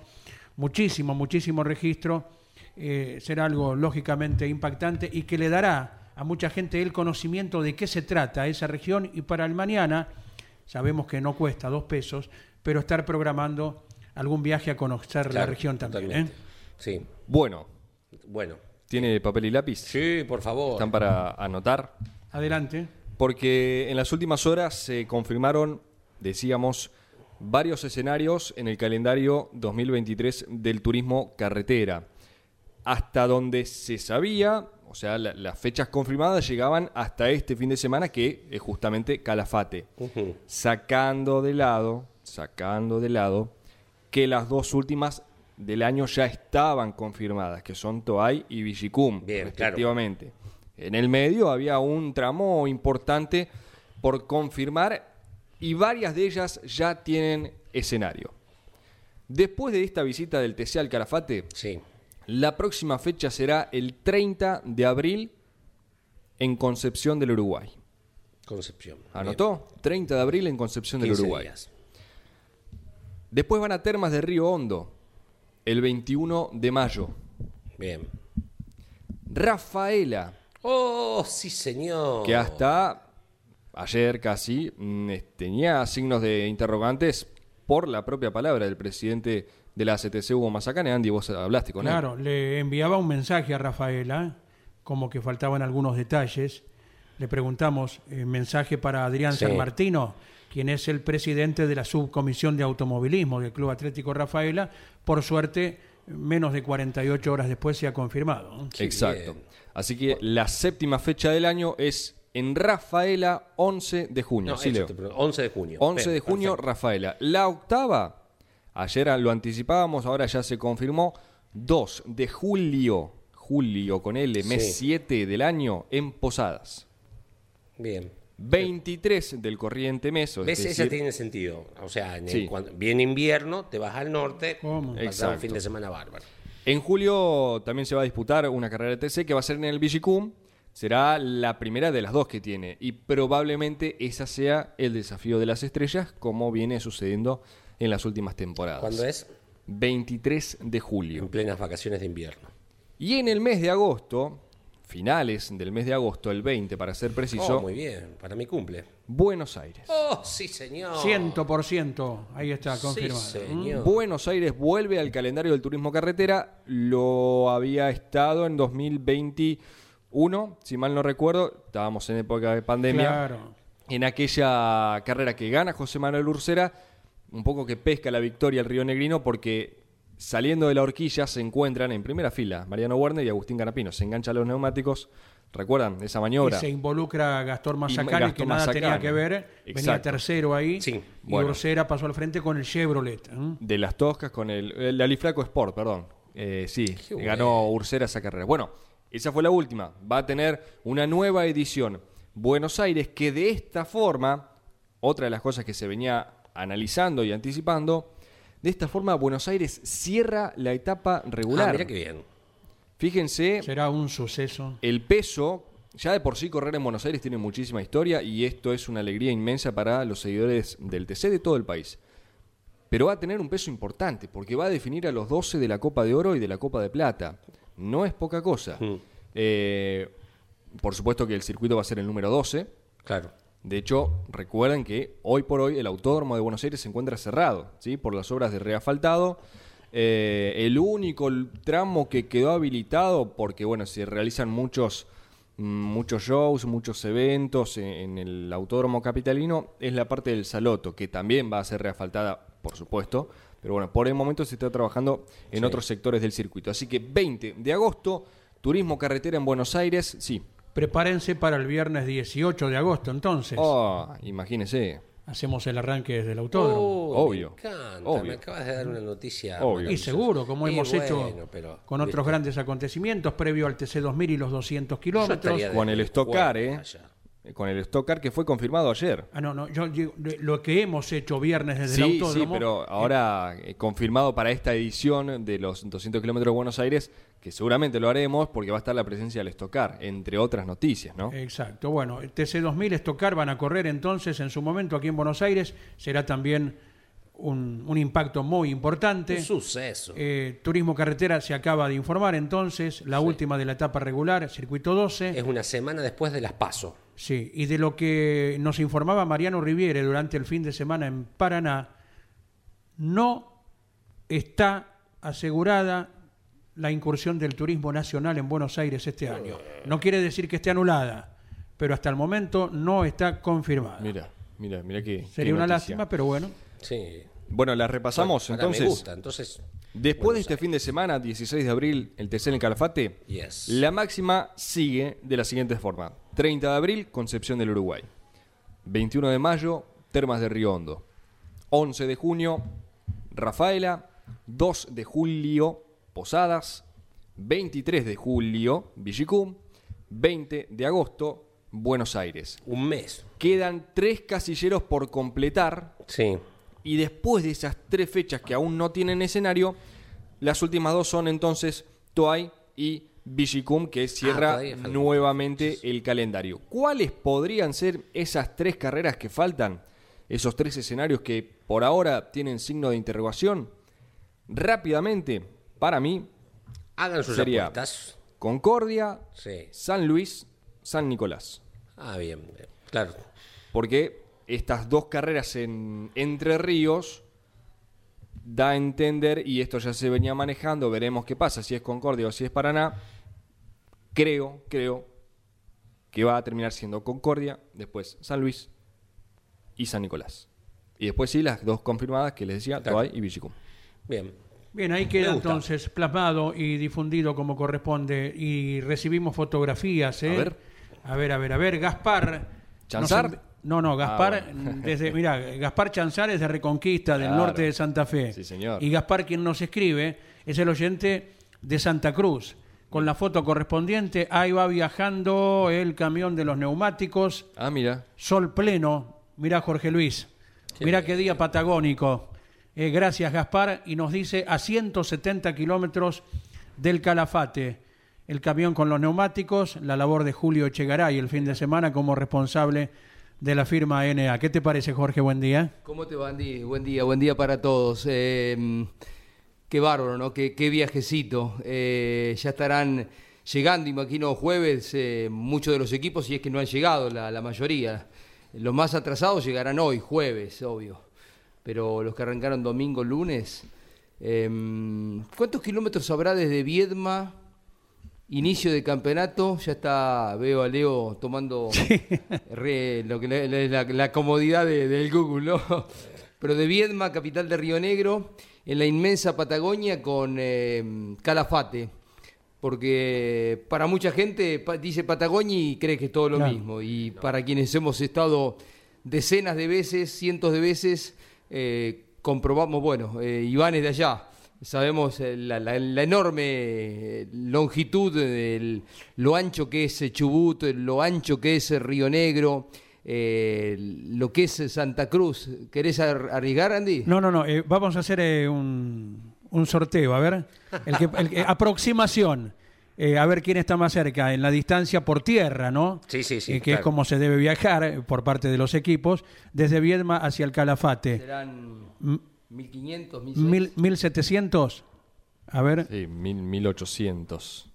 muchísimo, muchísimo registro eh, será algo lógicamente impactante y que le dará a mucha gente el conocimiento de qué se trata esa región y para el mañana, sabemos que no cuesta dos pesos, pero estar programando algún viaje a conocer la región también. ¿eh? Sí, Bueno, bueno. ¿tiene papel y lápiz? Sí, por favor. ¿Están para anotar? Adelante. Porque en las últimas horas se confirmaron, decíamos, varios escenarios en el calendario 2023 del turismo carretera. Hasta donde se sabía, o sea, la- las fechas confirmadas llegaban hasta este fin de semana, que es justamente Calafate. Sacando de lado, sacando de lado, que las dos últimas del año ya estaban confirmadas, que son Toay y Villicum, Bien, respectivamente. En el medio había un tramo importante por confirmar y varias de ellas ya tienen escenario. Después de esta visita del TC al Calafate, Sí. La próxima fecha será el 30 de abril en Concepción del Uruguay. Concepción. ¿Anotó? 30 de abril en Concepción del 15 Uruguay. días. Después van a Termas de Río Hondo, el 21 de mayo. Bien. Rafaela, Oh, sí, señor. que hasta ayer casi mm, tenía signos de interrogantes por la propia palabra del presidente de la CTC, Hugo Mazacane. Andy, vos hablaste con él. Claro, le enviaba un mensaje a Rafaela, como que faltaban algunos detalles. Le preguntamos, eh, mensaje para Adrián Sí. San Martino, quien es el presidente de la subcomisión de automovilismo del Club Atlético Rafaela. Por suerte, menos de 48 horas después se ha confirmado. Exacto. bien. Así que la séptima fecha del año es en Rafaela, 11 de junio. No, Sí, eso Leo. te pregunto. 11 de junio. 11 de junio, perfecto. Rafaela. La octava, ayer lo anticipábamos, ahora ya se confirmó, 2 de julio, julio con L, mes Sí. 7 del año, en Posadas. Bien. 23 del corriente mes, o es ¿Ves? Esa tiene sentido. O sea, en el- Sí. cuando viene invierno, te vas al norte, pasar un Exacto. fin de semana bárbaro. En julio también se va a disputar una carrera de TC que va a ser en el Vigicum. Será la primera de las dos que tiene. Y probablemente esa sea el desafío de las estrellas, como viene sucediendo en las últimas temporadas. ¿Cuándo es? 23 de julio. En plenas vacaciones de invierno. Y en el mes de agosto, finales del mes de agosto, el 20 para ser preciso, Oh, muy bien. Para mi cumple. Buenos Aires. Oh, sí, señor. 100%, ahí está Sí, confirmado. señor. Buenos Aires vuelve al calendario del turismo carretera. Lo había estado en 2021, si mal no recuerdo. Estábamos en época de pandemia. Claro. En aquella carrera que gana José Manuel Ursera, un poco que pesca la victoria el Río Negrino porque saliendo de la horquilla se encuentran en primera fila Mariano Werner y Agustín Canapino. Se enganchan los neumáticos. ¿Recuerdan esa Y maniobra? se involucra Gastón Gastón que nada tenía que ver. Venía Exacto. tercero ahí. Sí. Y Bueno. Ursera pasó al frente con el Chevrolet. ¿eh? De las Toscas con el, el Aliflaco Sport, perdón. Eh, sí, Qué ganó Ursera esa carrera. Bueno, esa fue la última. Va a tener una nueva edición. Buenos Aires, que de esta forma, otra de las cosas que se venía analizando y anticipando, de esta forma Buenos Aires cierra la etapa regular. Ah, mira qué bien. Fíjense, Será un suceso. el peso, ya de por sí correr en Buenos Aires tiene muchísima historia y esto es una alegría inmensa para los seguidores del TC de todo el país. Pero va a tener un peso importante porque va a definir a los 12 de la Copa de Oro y de la Copa de Plata. No es poca cosa. Eh, por supuesto que el circuito va a ser el número 12. Claro. De hecho, recuerden que hoy por hoy el Autódromo de Buenos Aires se encuentra cerrado ¿sí? por las obras de reasfaltado. Eh, el único tramo que quedó habilitado, porque bueno, se realizan muchos, mm, muchos shows, muchos eventos en, en el Autódromo Capitalino, es la parte del Saloto, que también va a ser reasfaltada, por supuesto. Pero bueno, por el momento se está trabajando en Sí. otros sectores del circuito. Así que 20 de agosto, turismo carretera en Buenos Aires, sí. Prepárense para el viernes 18 de agosto, entonces. Oh, imagínese. Hacemos el arranque desde el autódromo. Oh, Obvio. Me encanta. Obvio. Me acabas de dar una noticia. Obvio. y seguro, como Y hemos bueno, hecho pero, con otros ¿viste? grandes acontecimientos, previo al TC 2000 y los 200 Yo kilómetros. Con el Stock Car, ¿eh? allá. Eh, Con el Stock Car que fue confirmado ayer. Ah, no, no, yo digo, lo que hemos hecho viernes desde Sí, el sí, autódromo. pero ahora eh, confirmado para esta edición de los 200 kilómetros de Buenos Aires, que seguramente lo haremos porque va a estar la presencia del Stock Car, entre otras noticias, ¿no? Exacto. Bueno, el TC 2000 Estocar van a correr entonces en su momento aquí en Buenos Aires. Será también un, un impacto muy importante. Un suceso. Eh, Turismo Carretera se acaba de informar entonces, la última de la etapa regular, circuito 12. Es una semana después de las PASO. Sí, y de lo que nos informaba Mariano Riviere durante el fin de semana en Paraná, no está asegurada la incursión del turismo nacional en Buenos Aires este año. No quiere decir que esté anulada, pero hasta el momento no está confirmada. Mira, mira, mira que. Sería una lástima, pero bueno. Sí. Bueno, la repasamos Ahora entonces. Me gusta, entonces. Después Buenos de este fin de semana, 16 de abril, el TC en el Calafate, Yes. la máxima sigue de la siguiente forma. 30 de abril, Concepción del Uruguay. 21 de mayo, Termas de Río Hondo. 11 de junio, Rafaela. 2 de julio, Posadas. 23 de julio, Villicum. 20 de agosto, Buenos Aires. Un mes. Quedan tres casilleros por completar Sí. y después de esas tres fechas que aún no tienen escenario, las últimas dos son entonces Toay y Vigicum, que cierra todavía faltan nuevamente el calendario. ¿Cuáles podrían ser esas tres carreras que faltan? Esos tres escenarios que por ahora tienen signo de interrogación. Rápidamente, para mí, Hagan sus Sería- apuestas. Concordia, Sí. San Luis, San Nicolás. Ah, bien. bien. Claro. Porque estas dos carreras en Entre Ríos da a entender, y esto ya se venía manejando, veremos qué pasa, si es Concordia o si es Paraná. Creo, creo que va a terminar siendo Concordia, después San Luis y San Nicolás. Y después sí, las dos confirmadas que les decía, Claro. Toay y Villicum. Bien. Bien, ahí queda entonces plasmado y difundido como corresponde. Y recibimos fotografías, ¿eh? A ver. A ver, a ver, a ver. Gaspar. ¿Chanzar? No, no, Gaspar, Ah, bueno. desde, mira, Gaspar Chanzar es de Reconquista, del Claro. norte de Santa Fe. Sí, señor. Y Gaspar, quien nos escribe, es el oyente de Santa Cruz. Con la foto correspondiente, ahí va viajando el camión de los neumáticos. Ah, mira. Sol pleno. Mira, Jorge Luis. Mira qué día patagónico. Eh, gracias, Gaspar. Y nos dice a 170 kilómetros del Calafate. El camión con los neumáticos, la labor de Julio Echegaray el fin de semana como responsable de la firma NA. ¿Qué te parece, Jorge? Buen día. ¿Cómo te va, Andy? Buen día, buen día para todos. Eh, qué bárbaro, ¿no? Qué, viajecito. Eh, ya estarán llegando, imagino, jueves eh, muchos de los equipos, si es que no han llegado, la, la mayoría. Los más atrasados llegarán hoy, jueves, obvio. Pero los que arrancaron domingo, lunes. eh, ¿Cuántos kilómetros habrá desde Viedma? Inicio de campeonato, ya está, veo a Leo tomando re- lo que le- le- la, la comodidad de- del Google, ¿no? Pero de Viedma, capital de Río Negro, en la inmensa Patagonia con eh, Calafate. Porque para mucha gente pa- dice Patagonia y cree que es todo lo Claro. mismo. Y para quienes hemos estado decenas de veces, cientos de veces, eh, comprobamos, bueno, eh, Iván es de allá. Sabemos eh, la, la- la enorme eh, longitud, del- lo ancho que es eh, Chubut, lo ancho que es Río Negro, eh, lo que es Santa Cruz. ¿Querés ar- arriesgar, Andy? No, no, no. eh, vamos a hacer eh, un, un sorteo. A ver. El que, el que- aproximación. Eh, a ver quién está más cerca en la distancia por tierra, ¿no? Sí, sí, sí, Eh, que es como se debe viajar eh, por parte de los equipos, desde Viedma hacia el Calafate. Serán M- 1500, 1600. Mil, 1700. A ver, Sí, mil, 1800.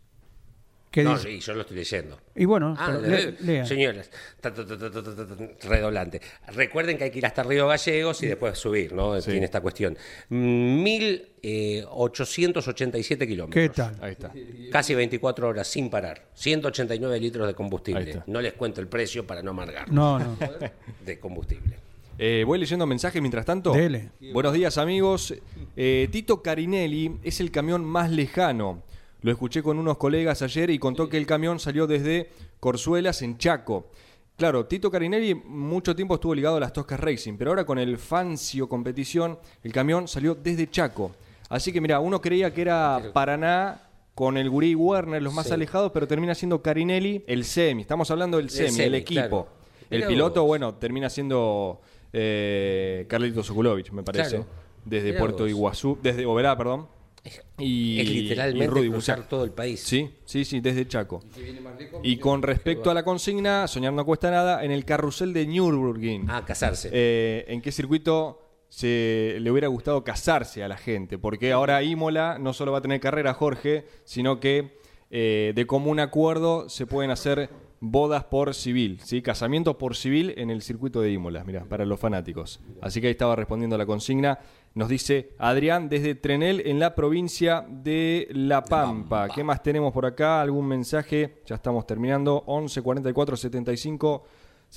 ¿qué No, dice? sí, yo lo estoy leyendo. Y bueno, Ah, eh, le- lea. señores, ta, ta, ta, ta, ta, ta, ta, redoblante. Recuerden que hay que ir hasta Río Gallegos y después subir, ¿no? Sí. Tiene esta cuestión. 1.887 kilómetros. ¿Qué tal? Ahí está. Casi 24 horas sin parar. 189 litros de combustible. No les cuento el precio para no amargar No, no. de combustible. Eh, voy leyendo mensajes mientras tanto. Dele. Buenos días, amigos. Eh, Tito Carinelli es el camión más lejano. Lo escuché con unos colegas ayer y contó que el camión salió desde Corzuelas en Chaco. Claro, Tito Carinelli mucho tiempo estuvo ligado a las Toscas Racing, pero ahora con el Fancio Competición, el camión salió desde Chaco. Así que mira, uno creía que era Paraná con el Gurí Werner, los más Sí. alejados, pero termina siendo Carinelli el semi. Estamos hablando del semi, el semi, equipo. claro. El piloto, bueno, termina siendo eh, Carlito Sokulovich, me parece. Claro. Desde Mirá Puerto vos. Iguazú, desde Oberá, perdón. Y, es y literalmente Rudy cruzar Buciak. todo el país. Sí, sí, sí, desde Chaco. Y con respecto a la consigna, soñar no cuesta nada, en el carrusel de Nürburgring. Ah, casarse. Eh, ¿En qué circuito se le hubiera gustado casarse a la gente, porque ahora Imola no solo va a tener carrera Jorge, sino que eh, de común acuerdo se pueden hacer bodas por civil, ¿sí? casamientos por civil en el circuito de Imola, mira, para los fanáticos. Así que ahí estaba respondiendo a la consigna. Nos dice Adrián desde Trenel en la provincia de La Pampa. ¿Qué más tenemos por acá? ¿Algún mensaje? Ya estamos terminando. 11 44 75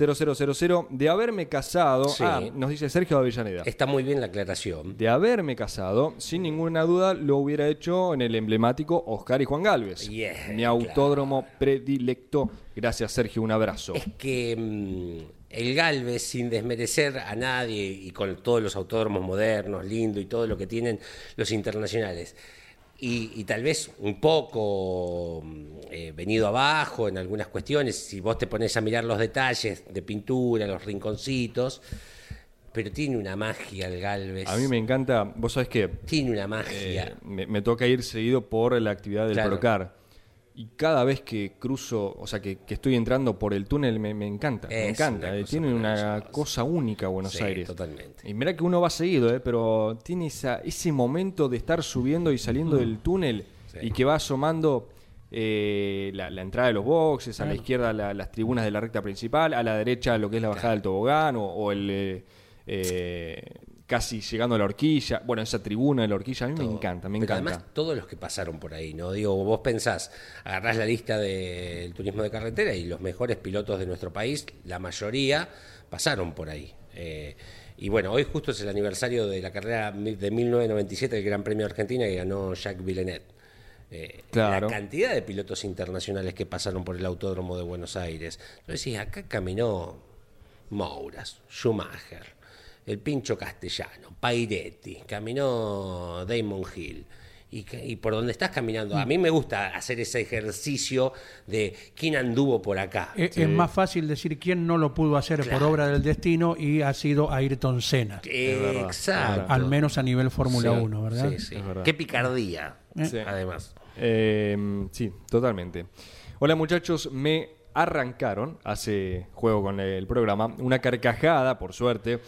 0000. De haberme casado, Sí. ah, nos dice Sergio Avellaneda. Está muy bien la aclaración. De haberme casado, sin ninguna duda lo hubiera hecho en el emblemático Oscar y Juan Galvez. Yeah, mi autódromo predilecto. Gracias, Sergio. Un abrazo. Es que mm, el Galvez, sin desmerecer a nadie y con todos los autódromos modernos, lindo y todo lo que tienen los internacionales, y, y tal vez un poco mm, eh, venido abajo en algunas cuestiones, si vos te pones a mirar los detalles de pintura, los rinconcitos, pero tiene una magia el Galvez. A mí me encanta, vos sabés que Tiene una magia. Eh, me, me toca ir seguido por la actividad del Claro. Procar. Y cada vez que cruzo, o sea, que, que estoy entrando por el túnel, me, me encanta. me encanta. una eh, tiene una maravillosa. cosa única Buenos Sí, Aires. totalmente. Y mira que uno va seguido, eh, pero tiene esa, ese momento de estar subiendo y saliendo del túnel y que va asomando eh, la, la entrada de los boxes, a la izquierda la- las tribunas de la recta principal, a la derecha lo que es la bajada del tobogán o, o el... eh, eh, casi llegando a la horquilla, bueno, esa tribuna de la horquilla, a mí me encanta, me Pero encanta. además todos los que pasaron por ahí, ¿no? Digo, vos pensás, agarrás la lista del turismo de carretera y los mejores pilotos de nuestro país, la mayoría, pasaron por ahí. Eh, y bueno, hoy justo es el aniversario de la carrera de 1997 del Gran Premio de Argentina que ganó Jacques Villeneuve. Eh, Claro. La cantidad de pilotos internacionales que pasaron por el Autódromo de Buenos Aires. Entonces, sí, acá caminó Mouras, Schumacher, el Pincho Castellano, Pairetti, caminó Damon Hill. Y, por donde estás caminando, a mí me gusta hacer ese ejercicio de quién anduvo por acá. Es, es más fácil decir quién no lo pudo hacer por obra del destino y ha sido Ayrton Senna, Eh, Exacto. al menos a nivel Fórmula Sí, 1, ¿verdad? Sí, sí. Verdad. Qué picardía, Sí. además. Eh, sí, totalmente. Hola muchachos, me arrancaron, hace juego con el programa, una carcajada, por suerte,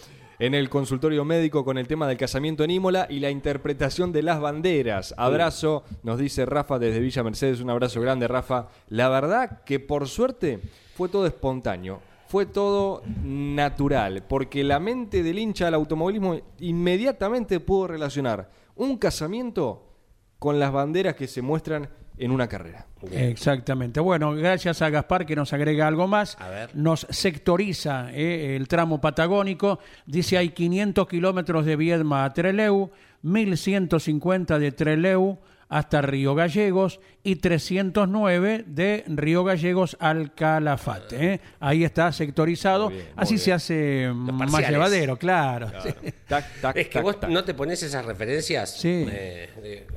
en el consultorio médico con el tema del casamiento en Imola y la interpretación de las banderas. Abrazo, nos dice Rafa desde Villa Mercedes, un abrazo grande Rafa. La verdad que por suerte fue todo espontáneo. Fue todo natural, porque la mente del hincha del automovilismo inmediatamente pudo relacionar un casamiento con las banderas que se muestran en una carrera. Exactamente. Bueno, gracias a Gaspar que nos agrega algo más. A ver. Nos sectoriza eh, el tramo patagónico. Dice hay 500 kilómetros de Viedma a Treleu, 1150 de Treleu hasta Río Gallegos y 309 de Río Gallegos al Calafate. ¿eh? Ahí está sectorizado. Muy bien, muy Así bien. se hace más llevadero, claro. Sí. Tac, tac, Es que tac, vos tac. no te pones esas referencias Sí. eh, eh,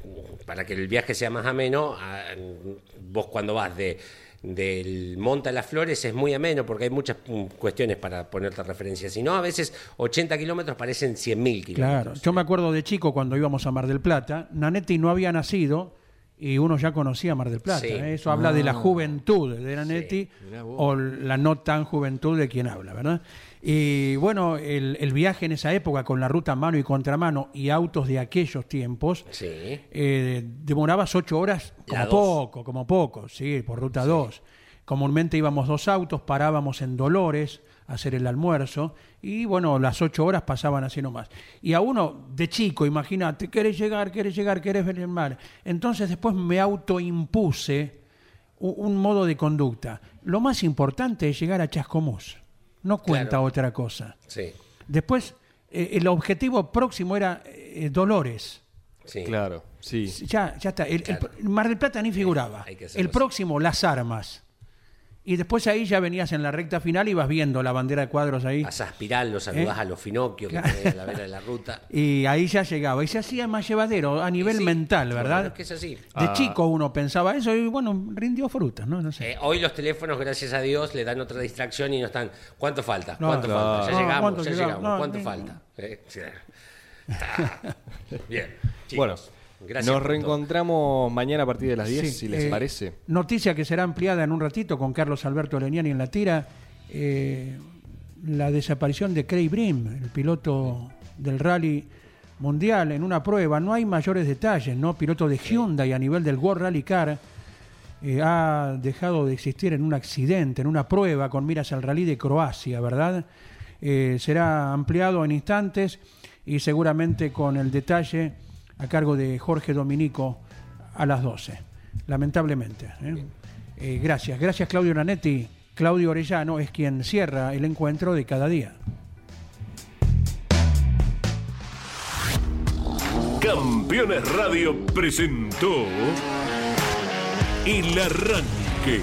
para que el viaje sea más ameno. a- vos cuando vas de del Monte a las Flores es muy ameno porque hay muchas mm, cuestiones para ponerte referencias. Si no, a veces 80 kilómetros parecen 100.000 kilómetros. Claro, yo me acuerdo de chico cuando íbamos a Mar del Plata, Nanetti no había nacido y uno ya conocía Mar del Plata. Sí. ¿eh? Eso habla de la juventud de Nanetti o la no tan juventud de quien habla, ¿verdad? Y bueno, el, el viaje en esa época con la ruta mano y contramano y autos de aquellos tiempos, Sí. eh, demorabas ocho horas como dos. poco, como poco, sí, por ruta 2. Comúnmente íbamos dos autos, parábamos en Dolores a hacer el almuerzo y bueno, las ocho horas pasaban así nomás. Y a uno de chico, imagínate, querés llegar, querés llegar, querés ver el mar. Entonces después me autoimpuse un modo de conducta. Lo más importante es llegar a Chascomús, no cuenta Claro. otra cosa. Sí. Después, eh, el objetivo próximo era eh, Dolores. sí. Claro, sí. Ya, ya está. El, el- Claro. el Mar del Plata ni figuraba. hay que hacerlo el próximo, las armas. Y después ahí ya venías en la recta final y vas viendo la bandera de cuadros ahí. Pasás Piral, lo saludás ¿Eh? a los Finocchio que tenés a la vera de la ruta. Y ahí ya llegaba. Y se hacía más llevadero a nivel sí, mental, bueno, ¿verdad? es que es así. De Ah. chico uno pensaba eso y bueno, rindió frutas, ¿no? No sé. Eh, hoy los teléfonos, gracias a Dios, le dan otra distracción y no están. ¿Cuánto falta? No, ¿Cuánto no, falta? Ya llegamos, ¿cuánto ya llegamos? ¿Cuánto falta? Eh, sí. Bien. chicos, Bueno, gracias nos reencontramos mañana a partir de las 10, Sí, si les eh, parece. Noticia que será ampliada en un ratito con Carlos Alberto Leniani en la tira. eh, la desaparición de Craig Brim, el piloto del rally mundial en una prueba. No hay mayores detalles, ¿no? Piloto de Hyundai a nivel del World Rally Car eh, ha dejado de existir en un accidente, en una prueba con miras al rally de Croacia, ¿verdad? Eh, será ampliado en instantes y seguramente con el detalle a cargo de Jorge Dominico a las 12, lamentablemente. ¿eh? Eh, gracias, gracias Claudio Nanetti. Claudio Orellano es quien cierra el encuentro de cada día. Campeones Radio presentó El Arranque.